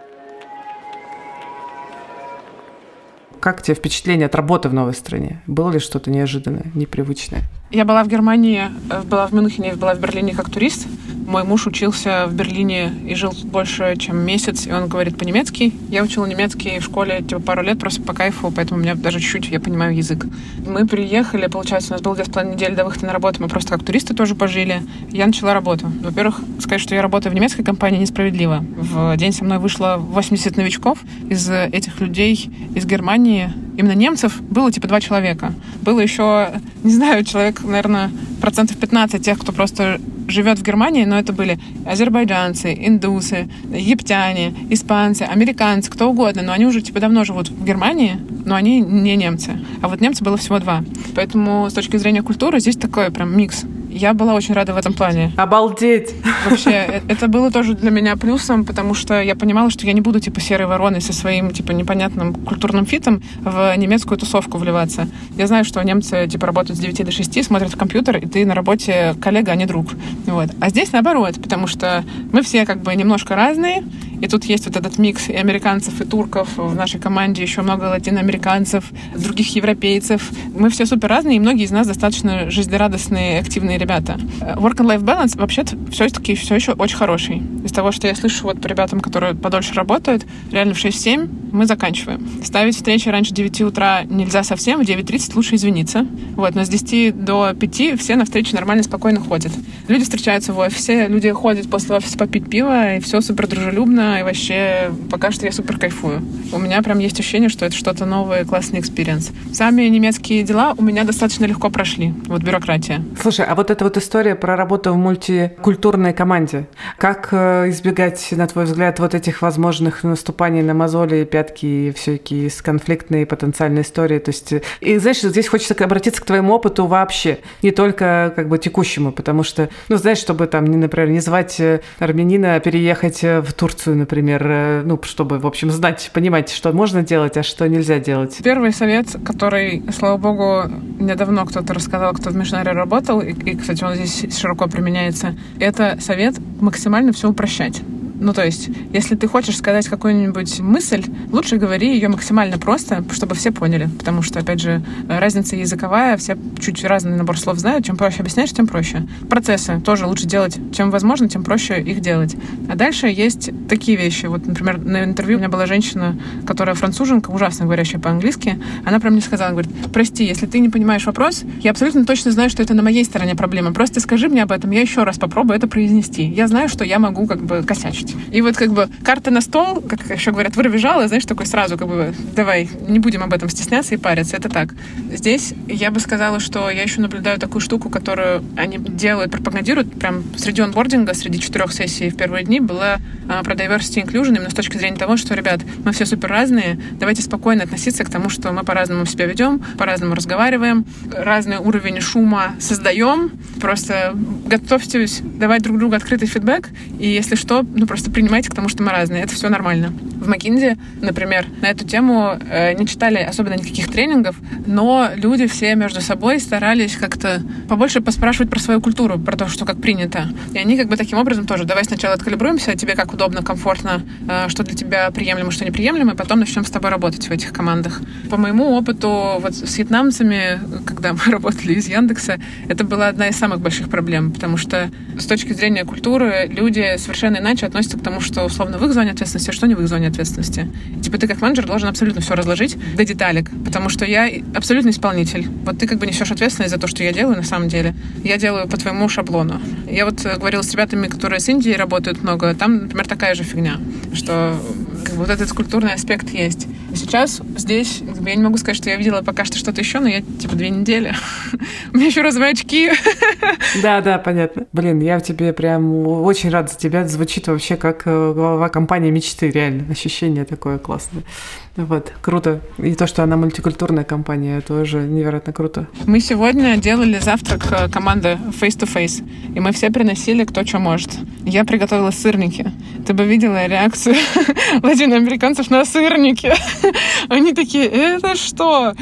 Как тебе впечатление от работы в новой стране? Было ли что-то неожиданное, непривычное? Я была в Германии, э, была в Мюнхене, была в Берлине как турист. Мой муж учился в Берлине и жил больше, чем месяц, и он говорит по-немецки. Я учила немецкий в школе типа пару лет просто по кайфу, поэтому у меня даже чуть-чуть я понимаю язык. Мы приехали, получается, у нас было две с половиной недели до выхода на работу, мы просто как туристы тоже пожили. Я начала работу. Во-первых, сказать, что я работаю в немецкой компании несправедливо. В день со мной вышло 80 новичков. Из этих людей из Германии именно немцев было типа два человека. Было еще, не знаю, человек, наверное, процентов 15 тех, кто просто живет в Германии, но это были азербайджанцы, индусы, египтяне, испанцы, американцы, кто угодно, но они уже типа давно живут в Германии, но они не немцы. А вот немцы было всего два. Поэтому с точки зрения культуры здесь такой прям микс. Я была очень рада в этом плане. Обалдеть! Вообще, э, это было тоже для меня плюсом, потому что я понимала, что я не буду, типа, серой вороной со своим, типа, непонятным культурным фитом в немецкую тусовку вливаться. Я знаю, что немцы, типа, работают с 9 до 6, смотрят в компьютер, и ты на работе коллега, а не друг. Вот. А здесь наоборот, потому что мы все, как бы, немножко разные, и тут есть вот этот микс и американцев, и турков. В нашей команде еще много латиноамериканцев, других европейцев. Мы все супер разные, и многие из нас достаточно жизнерадостные, активные ребята. Work and life balance вообще-то все-таки все еще очень хороший. Из того, что я слышу вот по ребятам, которые подольше работают, реально в 6-7 мы заканчиваем. Ставить встречи раньше 9 утра нельзя совсем, в 9.30 лучше извиниться. Вот, но с 10 до 5 все на встречи нормально, спокойно ходят. Люди встречаются в офисе, люди ходят после офиса попить пиво, и все супер дружелюбно, и вообще пока что я супер кайфую. У меня прям есть ощущение, что это что-то новое, классный experience. Сами немецкие дела у меня достаточно легко прошли. Вот бюрократия. Слушай, а вот эта вот история про работу в мультикультурной команде. Как э, избегать, на твой взгляд, вот этих возможных наступаний на мозоли, пятки и всякие конфликтные потенциальные истории? То есть, и знаешь, здесь хочется обратиться к твоему опыту вообще, не только как бы текущему, потому что, ну, знаешь, чтобы там, например, не звать э, армянина переехать э, в Турцию, например, э, ну, чтобы, в общем, знать, понимать, что можно делать, а что нельзя делать? Первый совет, который, слава богу, недавно кто-то рассказал, кто в Мишнаре работал, и, и, кстати, он здесь широко применяется, это совет максимально все упрощать. Ну, то есть, если ты хочешь сказать какую-нибудь мысль, лучше говори ее максимально просто, чтобы все поняли. Потому что, опять же, разница языковая, все чуть разный набор слов знают. Чем проще объясняешь, тем проще. Процессы тоже лучше делать, чем возможно, тем проще их делать. А дальше есть такие вещи. Вот, например, на интервью у меня была женщина, которая француженка, ужасно говорящая по-английски. Она прям мне сказала, говорит, прости, если ты не понимаешь вопрос, я абсолютно точно знаю, что это на моей стороне проблема. Просто скажи мне об этом, я еще раз попробую это произнести. Я знаю, что я могу как бы косячить. И вот как бы карта на стол, как еще говорят, вырвежала, знаешь, такой сразу как бы давай, не будем об этом стесняться и париться. Это так. Здесь я бы сказала, что я еще наблюдаю такую штуку, которую они делают, пропагандируют прям среди онбординга, среди четырех сессий в первые дни была а, про diversity inclusion именно с точки зрения того, что, ребят, мы все супер разные, давайте спокойно относиться к тому, что мы по-разному себя ведем, по-разному разговариваем, разный уровень шума создаем, просто готовьтесь давать друг другу открытый фидбэк, и если что, ну просто принимайте к тому, что мы разные. Это все нормально. В Макинзе, например, на эту тему э, не читали особенно никаких тренингов, но люди все между собой старались как-то побольше поспрашивать про свою культуру, про то, что как принято. И они как бы таким образом тоже, давай сначала откалибруемся, тебе как удобно, комфортно, э, что для тебя приемлемо, что неприемлемо, и потом начнем с тобой работать в этих командах. По моему опыту вот с вьетнамцами, когда мы работали из Яндекса, это была одна из самых больших проблем, потому что с точки зрения культуры люди совершенно иначе относятся к тому, что условно в их зоне ответственности, а что не в их зоне ответственности. Типа ты как менеджер должен абсолютно все разложить до деталек, потому что я абсолютно исполнитель. Вот ты как бы несешь ответственность за то, что я делаю на самом деле. Я делаю по твоему шаблону. Я вот э, говорила с ребятами, которые с Индией работают много, там, например, такая же фигня, что вот этот культурный аспект есть. Сейчас здесь, я не могу сказать, что я видела пока что что-то еще, но я типа две недели. У меня еще розовые очки. Да, да, понятно. Блин, я в тебе прям очень рада за тебя. Звучит вообще как э, глава компании мечты, реально. Ощущение такое классное. Вот, круто. И то, что она мультикультурная компания, тоже невероятно круто. Мы сегодня делали завтрак э, команды Face to Face, и мы все приносили кто что может. Я приготовила сырники. Ты бы видела реакцию магазин американцев на сырнике. Они такие, это что?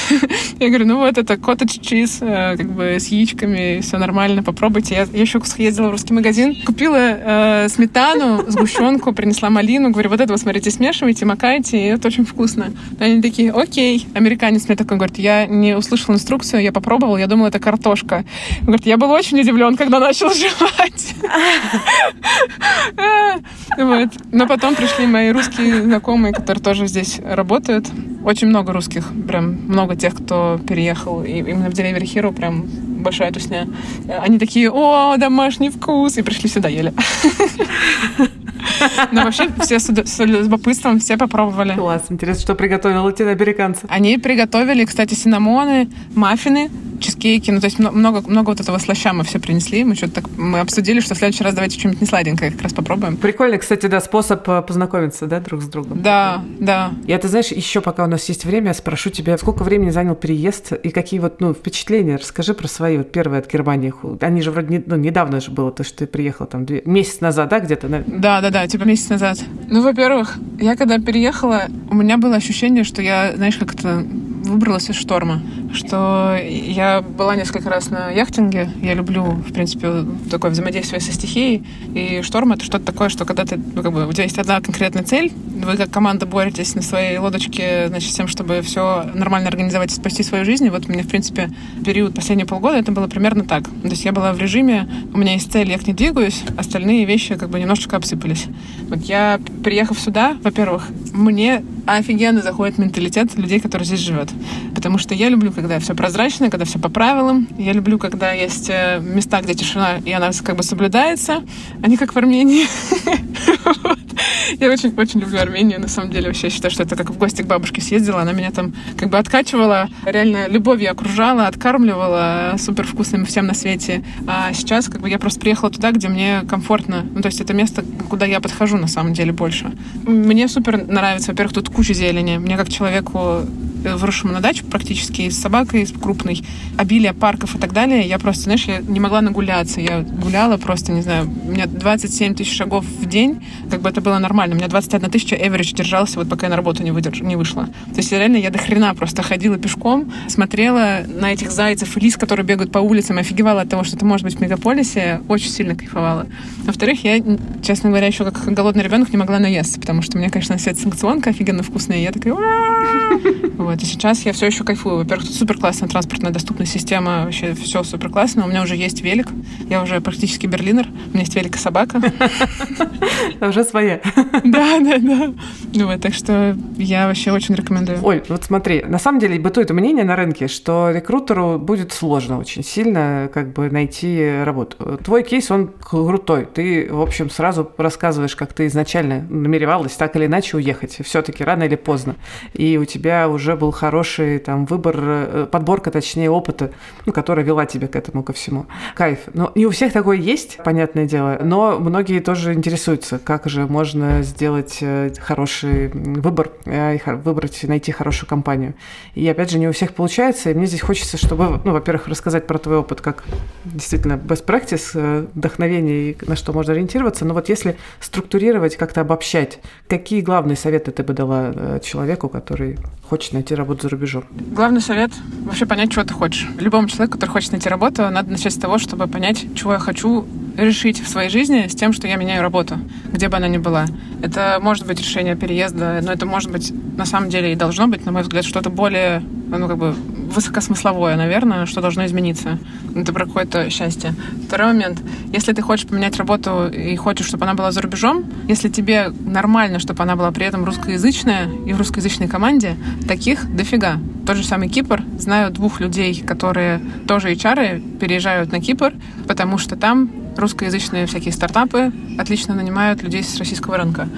Я говорю, ну вот это коттедж чиз, э, как бы с яичками, все нормально, попробуйте. Я, я еще съездила в русский магазин, купила э, сметану, сгущенку, принесла малину, говорю, вот это вот, смотрите, смешивайте, макайте, и это очень вкусно. Они такие, окей. Американец мне такой говорит, я не услышал инструкцию, я попробовал, я думала, это картошка. Говорит, я был очень удивлен, когда начал жевать. Вот. Но потом пришли мои русские знакомые, которые тоже здесь работают. Очень много русских, прям много тех, кто переехал. И именно в Delivery Hero прям большая тусня. Они такие, о, домашний вкус, и пришли сюда, ели. Но вообще все с, с любопытством все попробовали. Класс. Интересно, что приготовил латиноамериканцы. Они приготовили, кстати, синамоны, маффины, чизкейки, ну, то есть много, много вот этого слаща мы все принесли. Мы что-то так, мы обсудили, что в следующий раз давайте что-нибудь не сладенькое как раз попробуем. Прикольно, кстати, да, способ э, познакомиться, да, друг с другом. Да, да. Я, ты знаешь, еще пока у нас есть время, спрошу тебя, сколько времени занял переезд и какие вот, ну, впечатления? Расскажи про свои вот первые от Германии. Они же вроде, не, ну, недавно же было, то, что ты приехала там две, месяц назад, да, где-то? Да, да, да, типа месяц назад. Ну, во-первых, я когда переехала, у меня было ощущение, что я, знаешь, как-то выбралась из шторма. Что я была несколько раз на яхтинге. Я люблю, в принципе, такое взаимодействие со стихией. И шторм — это что-то такое, что когда ты, ну, как бы, у тебя есть одна конкретная цель, вы как команда боретесь на своей лодочке, значит, с тем, чтобы все нормально организовать и спасти свою жизнь. И вот мне, в принципе, период последние полгода это было примерно так. То есть я была в режиме, у меня есть цель, я к ней двигаюсь, остальные вещи как бы немножечко обсыпались. Вот я, приехав сюда, во-первых, мне офигенно заходит менталитет людей, которые здесь живет. Потому что я люблю, когда все прозрачно, когда все по правилам. Я люблю, когда есть э, места, где тишина, и она как бы соблюдается, а не как в Армении. Я очень-очень люблю Армению, на самом деле. Вообще считаю, что это как в гости к бабушке съездила. Она меня там как бы откачивала, реально любовью окружала, откармливала супер вкусным всем на свете. А сейчас как бы я просто приехала туда, где мне комфортно. Ну, то есть это место, куда я подхожу на самом деле больше. Мне супер нравится. Во-первых, тут куча зелени. Мне как человеку выросшему на дачу практически с собакой, с крупной, обилие парков и так далее, я просто, знаешь, я не могла нагуляться. Я гуляла просто, не знаю, у меня 27 тысяч шагов в день, как бы это было нормально. У меня 21 тысяча average держался, вот пока я на работу не, выдерж... не вышла. То есть реально я до хрена просто ходила пешком, смотрела на этих зайцев и лис, которые бегают по улицам, офигевала от того, что это может быть в мегаполисе, очень сильно кайфовала. Во-вторых, я, честно говоря, еще как голодный ребенок не могла наесться, потому что меня, конечно, свет санкционка офигенно вкусная, и я такая... Вот, и сейчас я все еще кайфую. Во-первых, тут супер классная транспортная доступная система, вообще все супер классно. У меня уже есть велик, я уже практически берлинер, у меня есть велик и собака. Уже своя. Да, да, да. Ну вот, так что я вообще очень рекомендую. Оль, вот смотри, на самом деле бытует мнение на рынке, что рекрутеру будет сложно очень сильно как бы найти работу. Твой кейс, он крутой. Ты, в общем, сразу рассказываешь, как ты изначально намеревалась так или иначе уехать. Все-таки рано или поздно. И у тебя уже был хороший там выбор, э, подборка, точнее, опыта, ну, которая вела тебя к этому ко всему. Кайф. Но не у всех такое есть, понятное дело, но многие тоже интересуются, как же можно сделать э, хороший выбор, э, выбрать, найти хорошую компанию. И опять же, не у всех получается, и мне здесь хочется, чтобы, ну, во-первых, рассказать про твой опыт, как действительно best practice, вдохновение, на что можно ориентироваться, но вот если структурировать, как-то обобщать, какие главные советы ты бы дала человеку, который хочет найти работу за рубежом? Главный совет — вообще понять, чего ты хочешь. Любому человеку, который хочет найти работу, надо начать с того, чтобы понять, чего я хочу решить в своей жизни с тем, что я меняю работу, где бы она ни была. Это может быть решение переезда, но это может быть на самом деле и должно быть, на мой взгляд, что-то более, ну, как бы высокосмысловое, наверное, что должно измениться. Это про какое-то счастье. Второй момент. Если ты хочешь поменять работу и хочешь, чтобы она была за рубежом, если тебе нормально, чтобы она была при этом русскоязычная и в русскоязычной команде, таких дофига. Тот же самый Кипр. Знаю двух людей, которые тоже HR переезжают на Кипр, потому что там русскоязычные всякие стартапы отлично нанимают людей с российского рынка.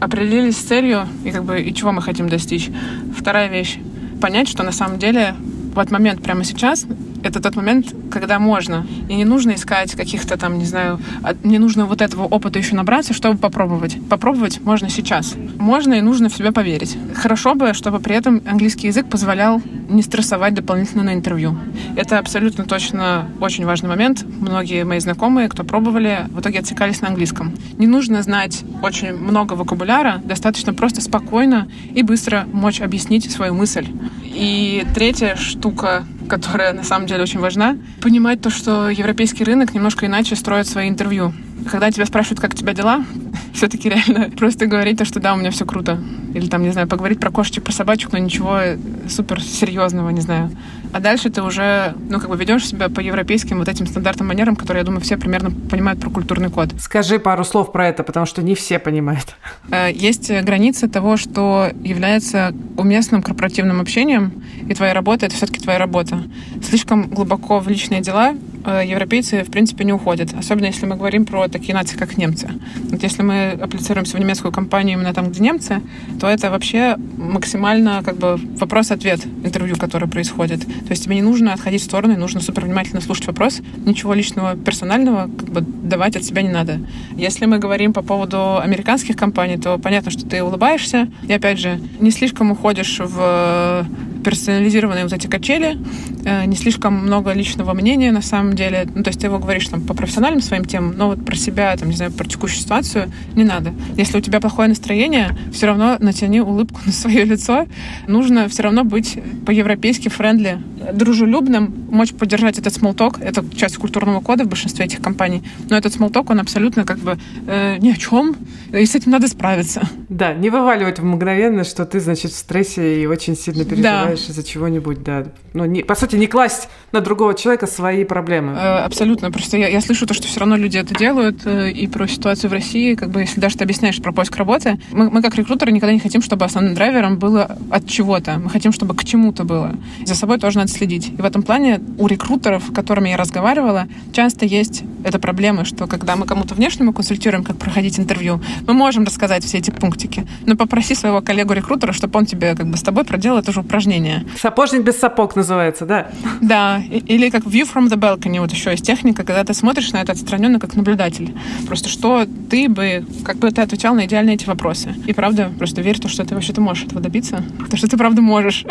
Определились с целью и как бы и чего мы хотим достичь. Вторая вещь. Понять, что на самом деле в этот момент прямо сейчас это тот момент, когда можно. И не нужно искать каких-то там, не знаю, не нужно вот этого опыта еще набраться, чтобы попробовать. Попробовать можно сейчас. Можно и нужно в себя поверить. Хорошо бы, чтобы при этом английский язык позволял не стрессовать дополнительно на интервью. Это абсолютно точно очень важный момент. Многие мои знакомые, кто пробовали, в итоге отсекались на английском. Не нужно знать очень много вокабуляра, достаточно просто спокойно и быстро мочь объяснить свою мысль. И третья штука, которая на самом деле очень важна, понимать то, что европейский рынок немножко иначе строит свои интервью. Когда тебя спрашивают, как у тебя дела, все-таки реально просто говорить то, что да, у меня все круто. Или там, не знаю, поговорить про кошечек, про собачек, но ничего супер серьезного, не знаю. А дальше ты уже, ну, как бы ведешь себя по европейским вот этим стандартным манерам, которые, я думаю, все примерно понимают про культурный код. Скажи пару слов про это, потому что не все понимают. Э, есть граница того, что является уместным корпоративным общением, и твоя работа — это все-таки твоя работа. Слишком глубоко в личные дела э, европейцы, в принципе, не уходят. Особенно если мы говорим про такие нации, как немцы. Вот если мы апплицируемся в немецкую компанию именно там, где немцы, то это вообще максимально как бы вопрос-ответ интервью, которое происходит. То есть тебе не нужно отходить в сторону, нужно супер внимательно слушать вопрос. Ничего личного, персонального как бы давать от себя не надо. Если мы говорим по поводу американских компаний, то понятно, что ты улыбаешься. И опять же, не слишком уходишь в персонализированные вот эти качели, э, не слишком много личного мнения на самом деле. Ну, то есть ты его говоришь там по профессиональным своим темам, но вот про себя, там, не знаю, про текущую ситуацию не надо. Если у тебя плохое настроение, все равно натяни улыбку на свое лицо. Нужно все равно быть по-европейски френдли, дружелюбным, мочь поддержать этот смолток. Это часть культурного кода в большинстве этих компаний. Но этот смолток, он абсолютно как бы э, ни о чем, и с этим надо справиться. Да, не вываливать мгновенно, что ты, значит, в стрессе и очень сильно переживаешь. Да из-за чего-нибудь, да. Ну, не, по сути, не класть на другого человека свои проблемы. Э, абсолютно. Просто я, я слышу то, что все равно люди это делают, э, и про ситуацию в России, как бы, если даже ты объясняешь про поиск работы, мы, мы как рекрутеры никогда не хотим, чтобы основным драйвером было от чего-то. Мы хотим, чтобы к чему-то было. За собой тоже надо следить. И в этом плане у рекрутеров, с которыми я разговаривала, часто есть эта проблема, что когда мы кому-то внешнему консультируем, как проходить интервью, мы можем рассказать все эти пунктики, но попроси своего коллегу-рекрутера, чтобы он тебе как бы с тобой проделал это же упражнение. Сапожник без сапог называется, да? Да, или как view from the balcony, вот еще есть техника, когда ты смотришь на это отстраненно как наблюдатель. Просто что ты бы, как бы ты отвечал на идеальные эти вопросы. И правда, просто верь в то, что ты вообще-то можешь этого добиться. То, что ты правда можешь.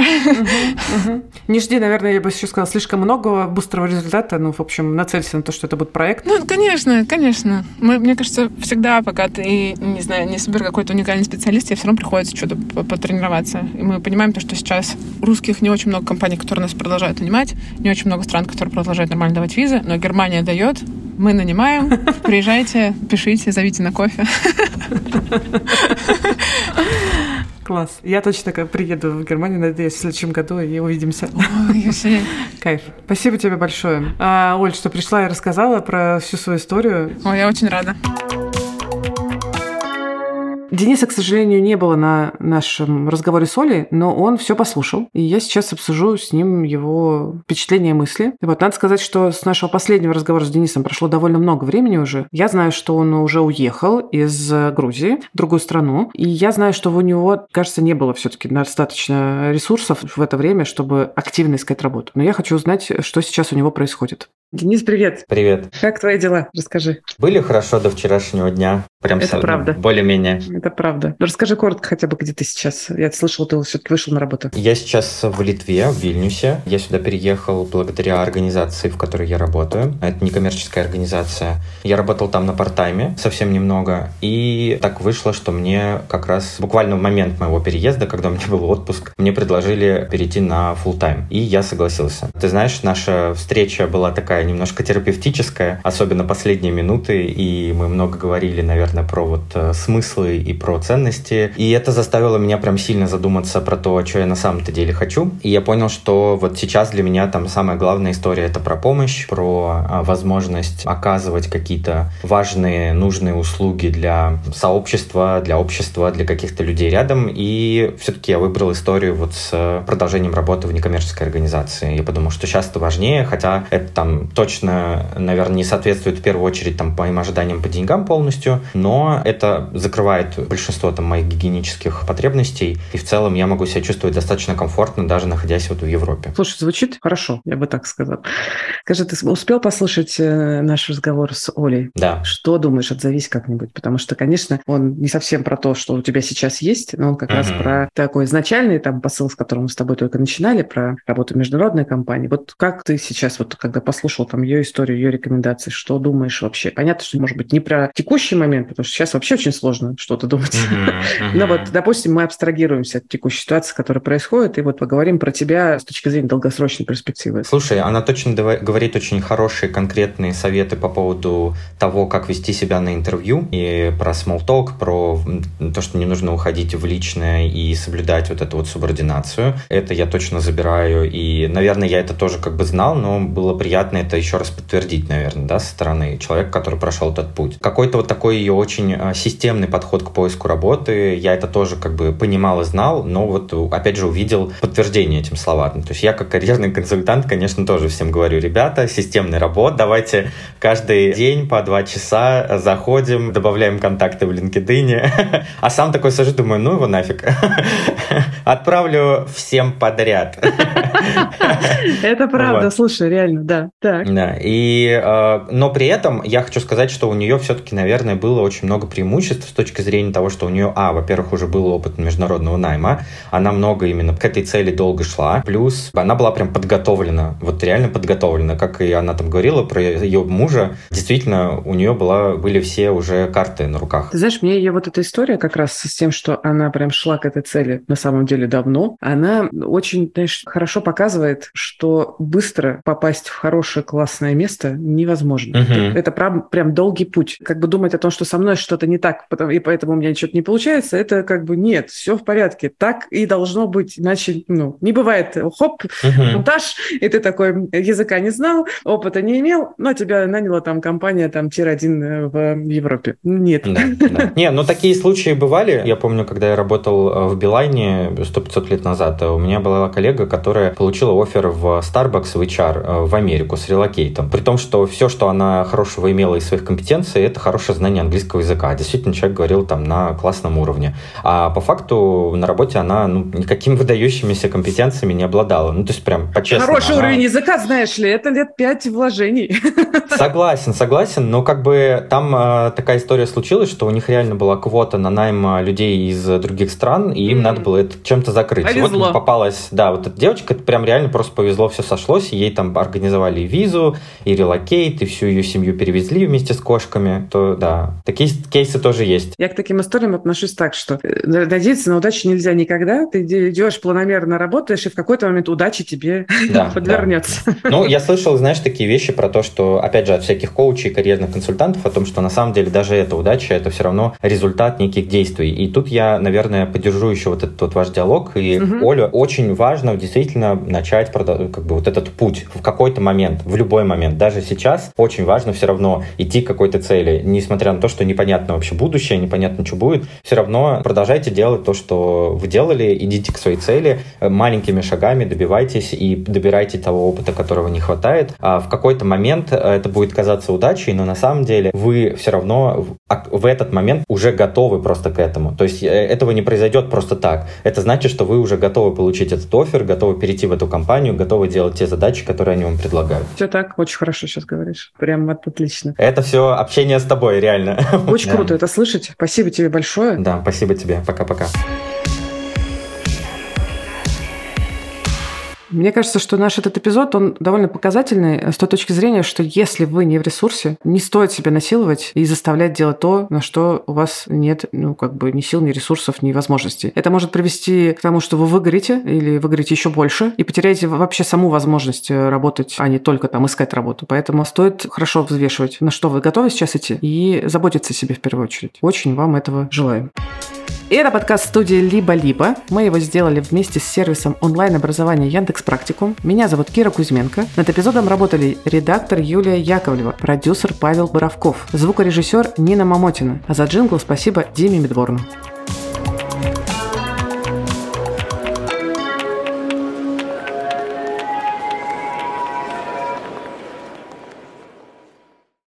Не жди, наверное, я бы еще сказала, слишком много быстрого результата. Ну, в общем, нацелься на то, что это будет проект. Ну, конечно, конечно. Мы, мне кажется, всегда, пока ты, не знаю, не супер какой-то уникальный специалист, тебе все равно приходится что-то потренироваться. И мы понимаем то, что сейчас русских не очень много компаний, которые нас продолжают нанимать, не очень много стран, которые продолжают нормально давать визы, но Германия дает, мы нанимаем, приезжайте, пишите, зовите на кофе. Класс. Я точно приеду в Германию, надеюсь, в следующем году и увидимся. Ой, Кайф. Спасибо тебе большое. А, Оль, что пришла и рассказала про всю свою историю. Ой, я очень рада. Дениса, к сожалению, не было на нашем разговоре с Олей, но он все послушал. И я сейчас обсужу с ним его впечатления и мысли. И вот надо сказать, что с нашего последнего разговора с Денисом прошло довольно много времени уже. Я знаю, что он уже уехал из Грузии в другую страну. И я знаю, что у него, кажется, не было все-таки достаточно ресурсов в это время, чтобы активно искать работу. Но я хочу узнать, что сейчас у него происходит. Денис, привет. Привет. Как твои дела? Расскажи. Были хорошо до вчерашнего дня. Прям Это правда. Более-менее. Это правда. Ну, расскажи коротко хотя бы, где ты сейчас. Я слышал, ты все-таки вышел на работу. Я сейчас в Литве, в Вильнюсе. Я сюда переехал благодаря организации, в которой я работаю. Это некоммерческая организация. Я работал там на парт-тайме совсем немного. И так вышло, что мне как раз буквально в момент моего переезда, когда у меня был отпуск, мне предложили перейти на full тайм И я согласился. Ты знаешь, наша встреча была такая немножко терапевтическая, особенно последние минуты, и мы много говорили, наверное, про вот э, смыслы и про ценности, и это заставило меня прям сильно задуматься про то, что я на самом-то деле хочу, и я понял, что вот сейчас для меня там самая главная история — это про помощь, про а, возможность оказывать какие-то важные, нужные услуги для сообщества, для общества, для каких-то людей рядом, и все-таки я выбрал историю вот с продолжением работы в некоммерческой организации. Я подумал, что сейчас это важнее, хотя это там точно, наверное, не соответствует в первую очередь там, моим ожиданиям по деньгам полностью, но это закрывает большинство там моих гигиенических потребностей, и в целом я могу себя чувствовать достаточно комфортно, даже находясь вот в Европе. Слушай, звучит хорошо, я бы так сказал. Скажи, ты успел послушать э, наш разговор с Олей? Да. Что думаешь, отзовись как-нибудь? Потому что, конечно, он не совсем про то, что у тебя сейчас есть, но он как mm-hmm. раз про такой изначальный там посыл, с которым мы с тобой только начинали, про работу международной компании. Вот как ты сейчас, вот когда послушал там ее историю, ее рекомендации, что думаешь вообще? Понятно, что, может быть, не про текущий момент, потому что сейчас вообще очень сложно что-то думать. Mm-hmm. Mm-hmm. Но вот, допустим, мы абстрагируемся от текущей ситуации, которая происходит, и вот поговорим про тебя с точки зрения долгосрочной перспективы. Слушай, она точно говорит очень хорошие конкретные советы по поводу того, как вести себя на интервью, и про small talk, про то, что не нужно уходить в личное и соблюдать вот эту вот субординацию. Это я точно забираю, и, наверное, я это тоже как бы знал, но было приятно это еще раз подтвердить, наверное, да, со стороны человека, который прошел этот путь. Какой-то вот такой ее очень а, системный подход к поиску работы, я это тоже как бы понимал и знал, но вот опять же увидел подтверждение этим словам. То есть я как карьерный консультант, конечно, тоже всем говорю, ребята, системный работ, давайте каждый день по два часа заходим, добавляем контакты в LinkedIn, а сам такой сажу, думаю, ну его нафиг. Отправлю всем подряд. Это правда, слушай, реально, да. Да, и, э, но при этом я хочу сказать, что у нее все-таки, наверное, было очень много преимуществ с точки зрения того, что у нее, а, во-первых, уже был опыт международного найма, она много именно к этой цели долго шла, плюс она была прям подготовлена, вот реально подготовлена, как и она там говорила про ее мужа, действительно, у нее была, были все уже карты на руках. Ты знаешь, мне ее вот эта история как раз с тем, что она прям шла к этой цели на самом деле давно, она очень, знаешь, хорошо показывает, что быстро попасть в хорошее классное место невозможно. Uh-huh. Это, это прям, прям долгий путь. Как бы думать о том, что со мной что-то не так, и поэтому у меня ничего не получается, это как бы нет, все в порядке. Так и должно быть, иначе ну, не бывает хоп, uh-huh. монтаж, и ты такой языка не знал, опыта не имел, но тебя наняла там компания там тир-1 в Европе. Нет. Да, да. Не, ну такие случаи бывали. Я помню, когда я работал э, в Билайне 100-500 лет назад, у меня была коллега, которая получила офер в Starbucks в HR э, в Америку с релокейтом. При том, что все, что она хорошего имела из своих компетенций, это хорошее знание английского языка. Действительно, человек говорил там на классном уровне. А по факту на работе она ну, никакими выдающимися компетенциями не обладала. Ну, то есть прям по-честному. Хороший она... уровень языка, знаешь ли, это лет пять вложений. Согласен, согласен, но как бы там э, такая история случилась, что у них реально была квота на найм э, людей из других стран, и им mm. надо было это чем-то закрыть. Повезло. И вот попалась, да, вот эта девочка, это прям реально просто повезло, все сошлось, и ей там организовали и визу, и relocate, и всю ее семью перевезли вместе с кошками, то да, такие кейсы тоже есть. Я к таким историям отношусь так, что э, надеяться на удачу нельзя никогда, ты идешь планомерно работаешь, и в какой-то момент удачи тебе да, подвернется. Да. Ну, я слышал, знаешь, такие вещи про то, что, опять же, от всяких коучей, карьерных консультантов, о том, что на самом деле даже эта удача, это все равно результат неких действий. И тут я, наверное, поддержу еще вот этот вот ваш диалог. И, угу. Оля, очень важно действительно начать как бы вот этот путь в какой-то момент, в любой момент. Даже сейчас очень важно все равно идти к какой-то цели. Несмотря на то, что непонятно вообще будущее, непонятно, что будет, все равно продолжайте делать то, что вы делали, идите к своей цели, маленькими шагами добивайтесь и добирайте того опыта, которого не хватает. А в какой-то момент э, это будет казаться удачей, но на самом деле вы все равно в этот момент уже готовы просто к этому. То есть э, этого не произойдет просто так. Это значит, что вы уже готовы получить этот офер, готовы перейти в эту компанию, готовы делать те задачи, которые они вам предлагают. Все так, очень хорошо сейчас говоришь. Прям отлично. Это все общение с тобой, реально. Очень круто это слышать. Спасибо тебе большое. Да, спасибо тебе. Пока-пока. Мне кажется, что наш этот эпизод, он довольно показательный с той точки зрения, что если вы не в ресурсе, не стоит себя насиловать и заставлять делать то, на что у вас нет, ну, как бы ни сил, ни ресурсов, ни возможностей. Это может привести к тому, что вы выгорите или выгорите еще больше и потеряете вообще саму возможность э, работать, а не только там искать работу. Поэтому стоит хорошо взвешивать, на что вы готовы сейчас идти и заботиться о себе в первую очередь. Очень вам этого желаем. И это подкаст студии «Либо-либо». Мы его сделали вместе с сервисом онлайн-образования Яндекс Практикум. Меня зовут Кира Кузьменко. Над эпизодом работали редактор Юлия Яковлева, продюсер Павел Боровков, звукорежиссер Нина Мамотина. А за джингл спасибо Диме Медворну.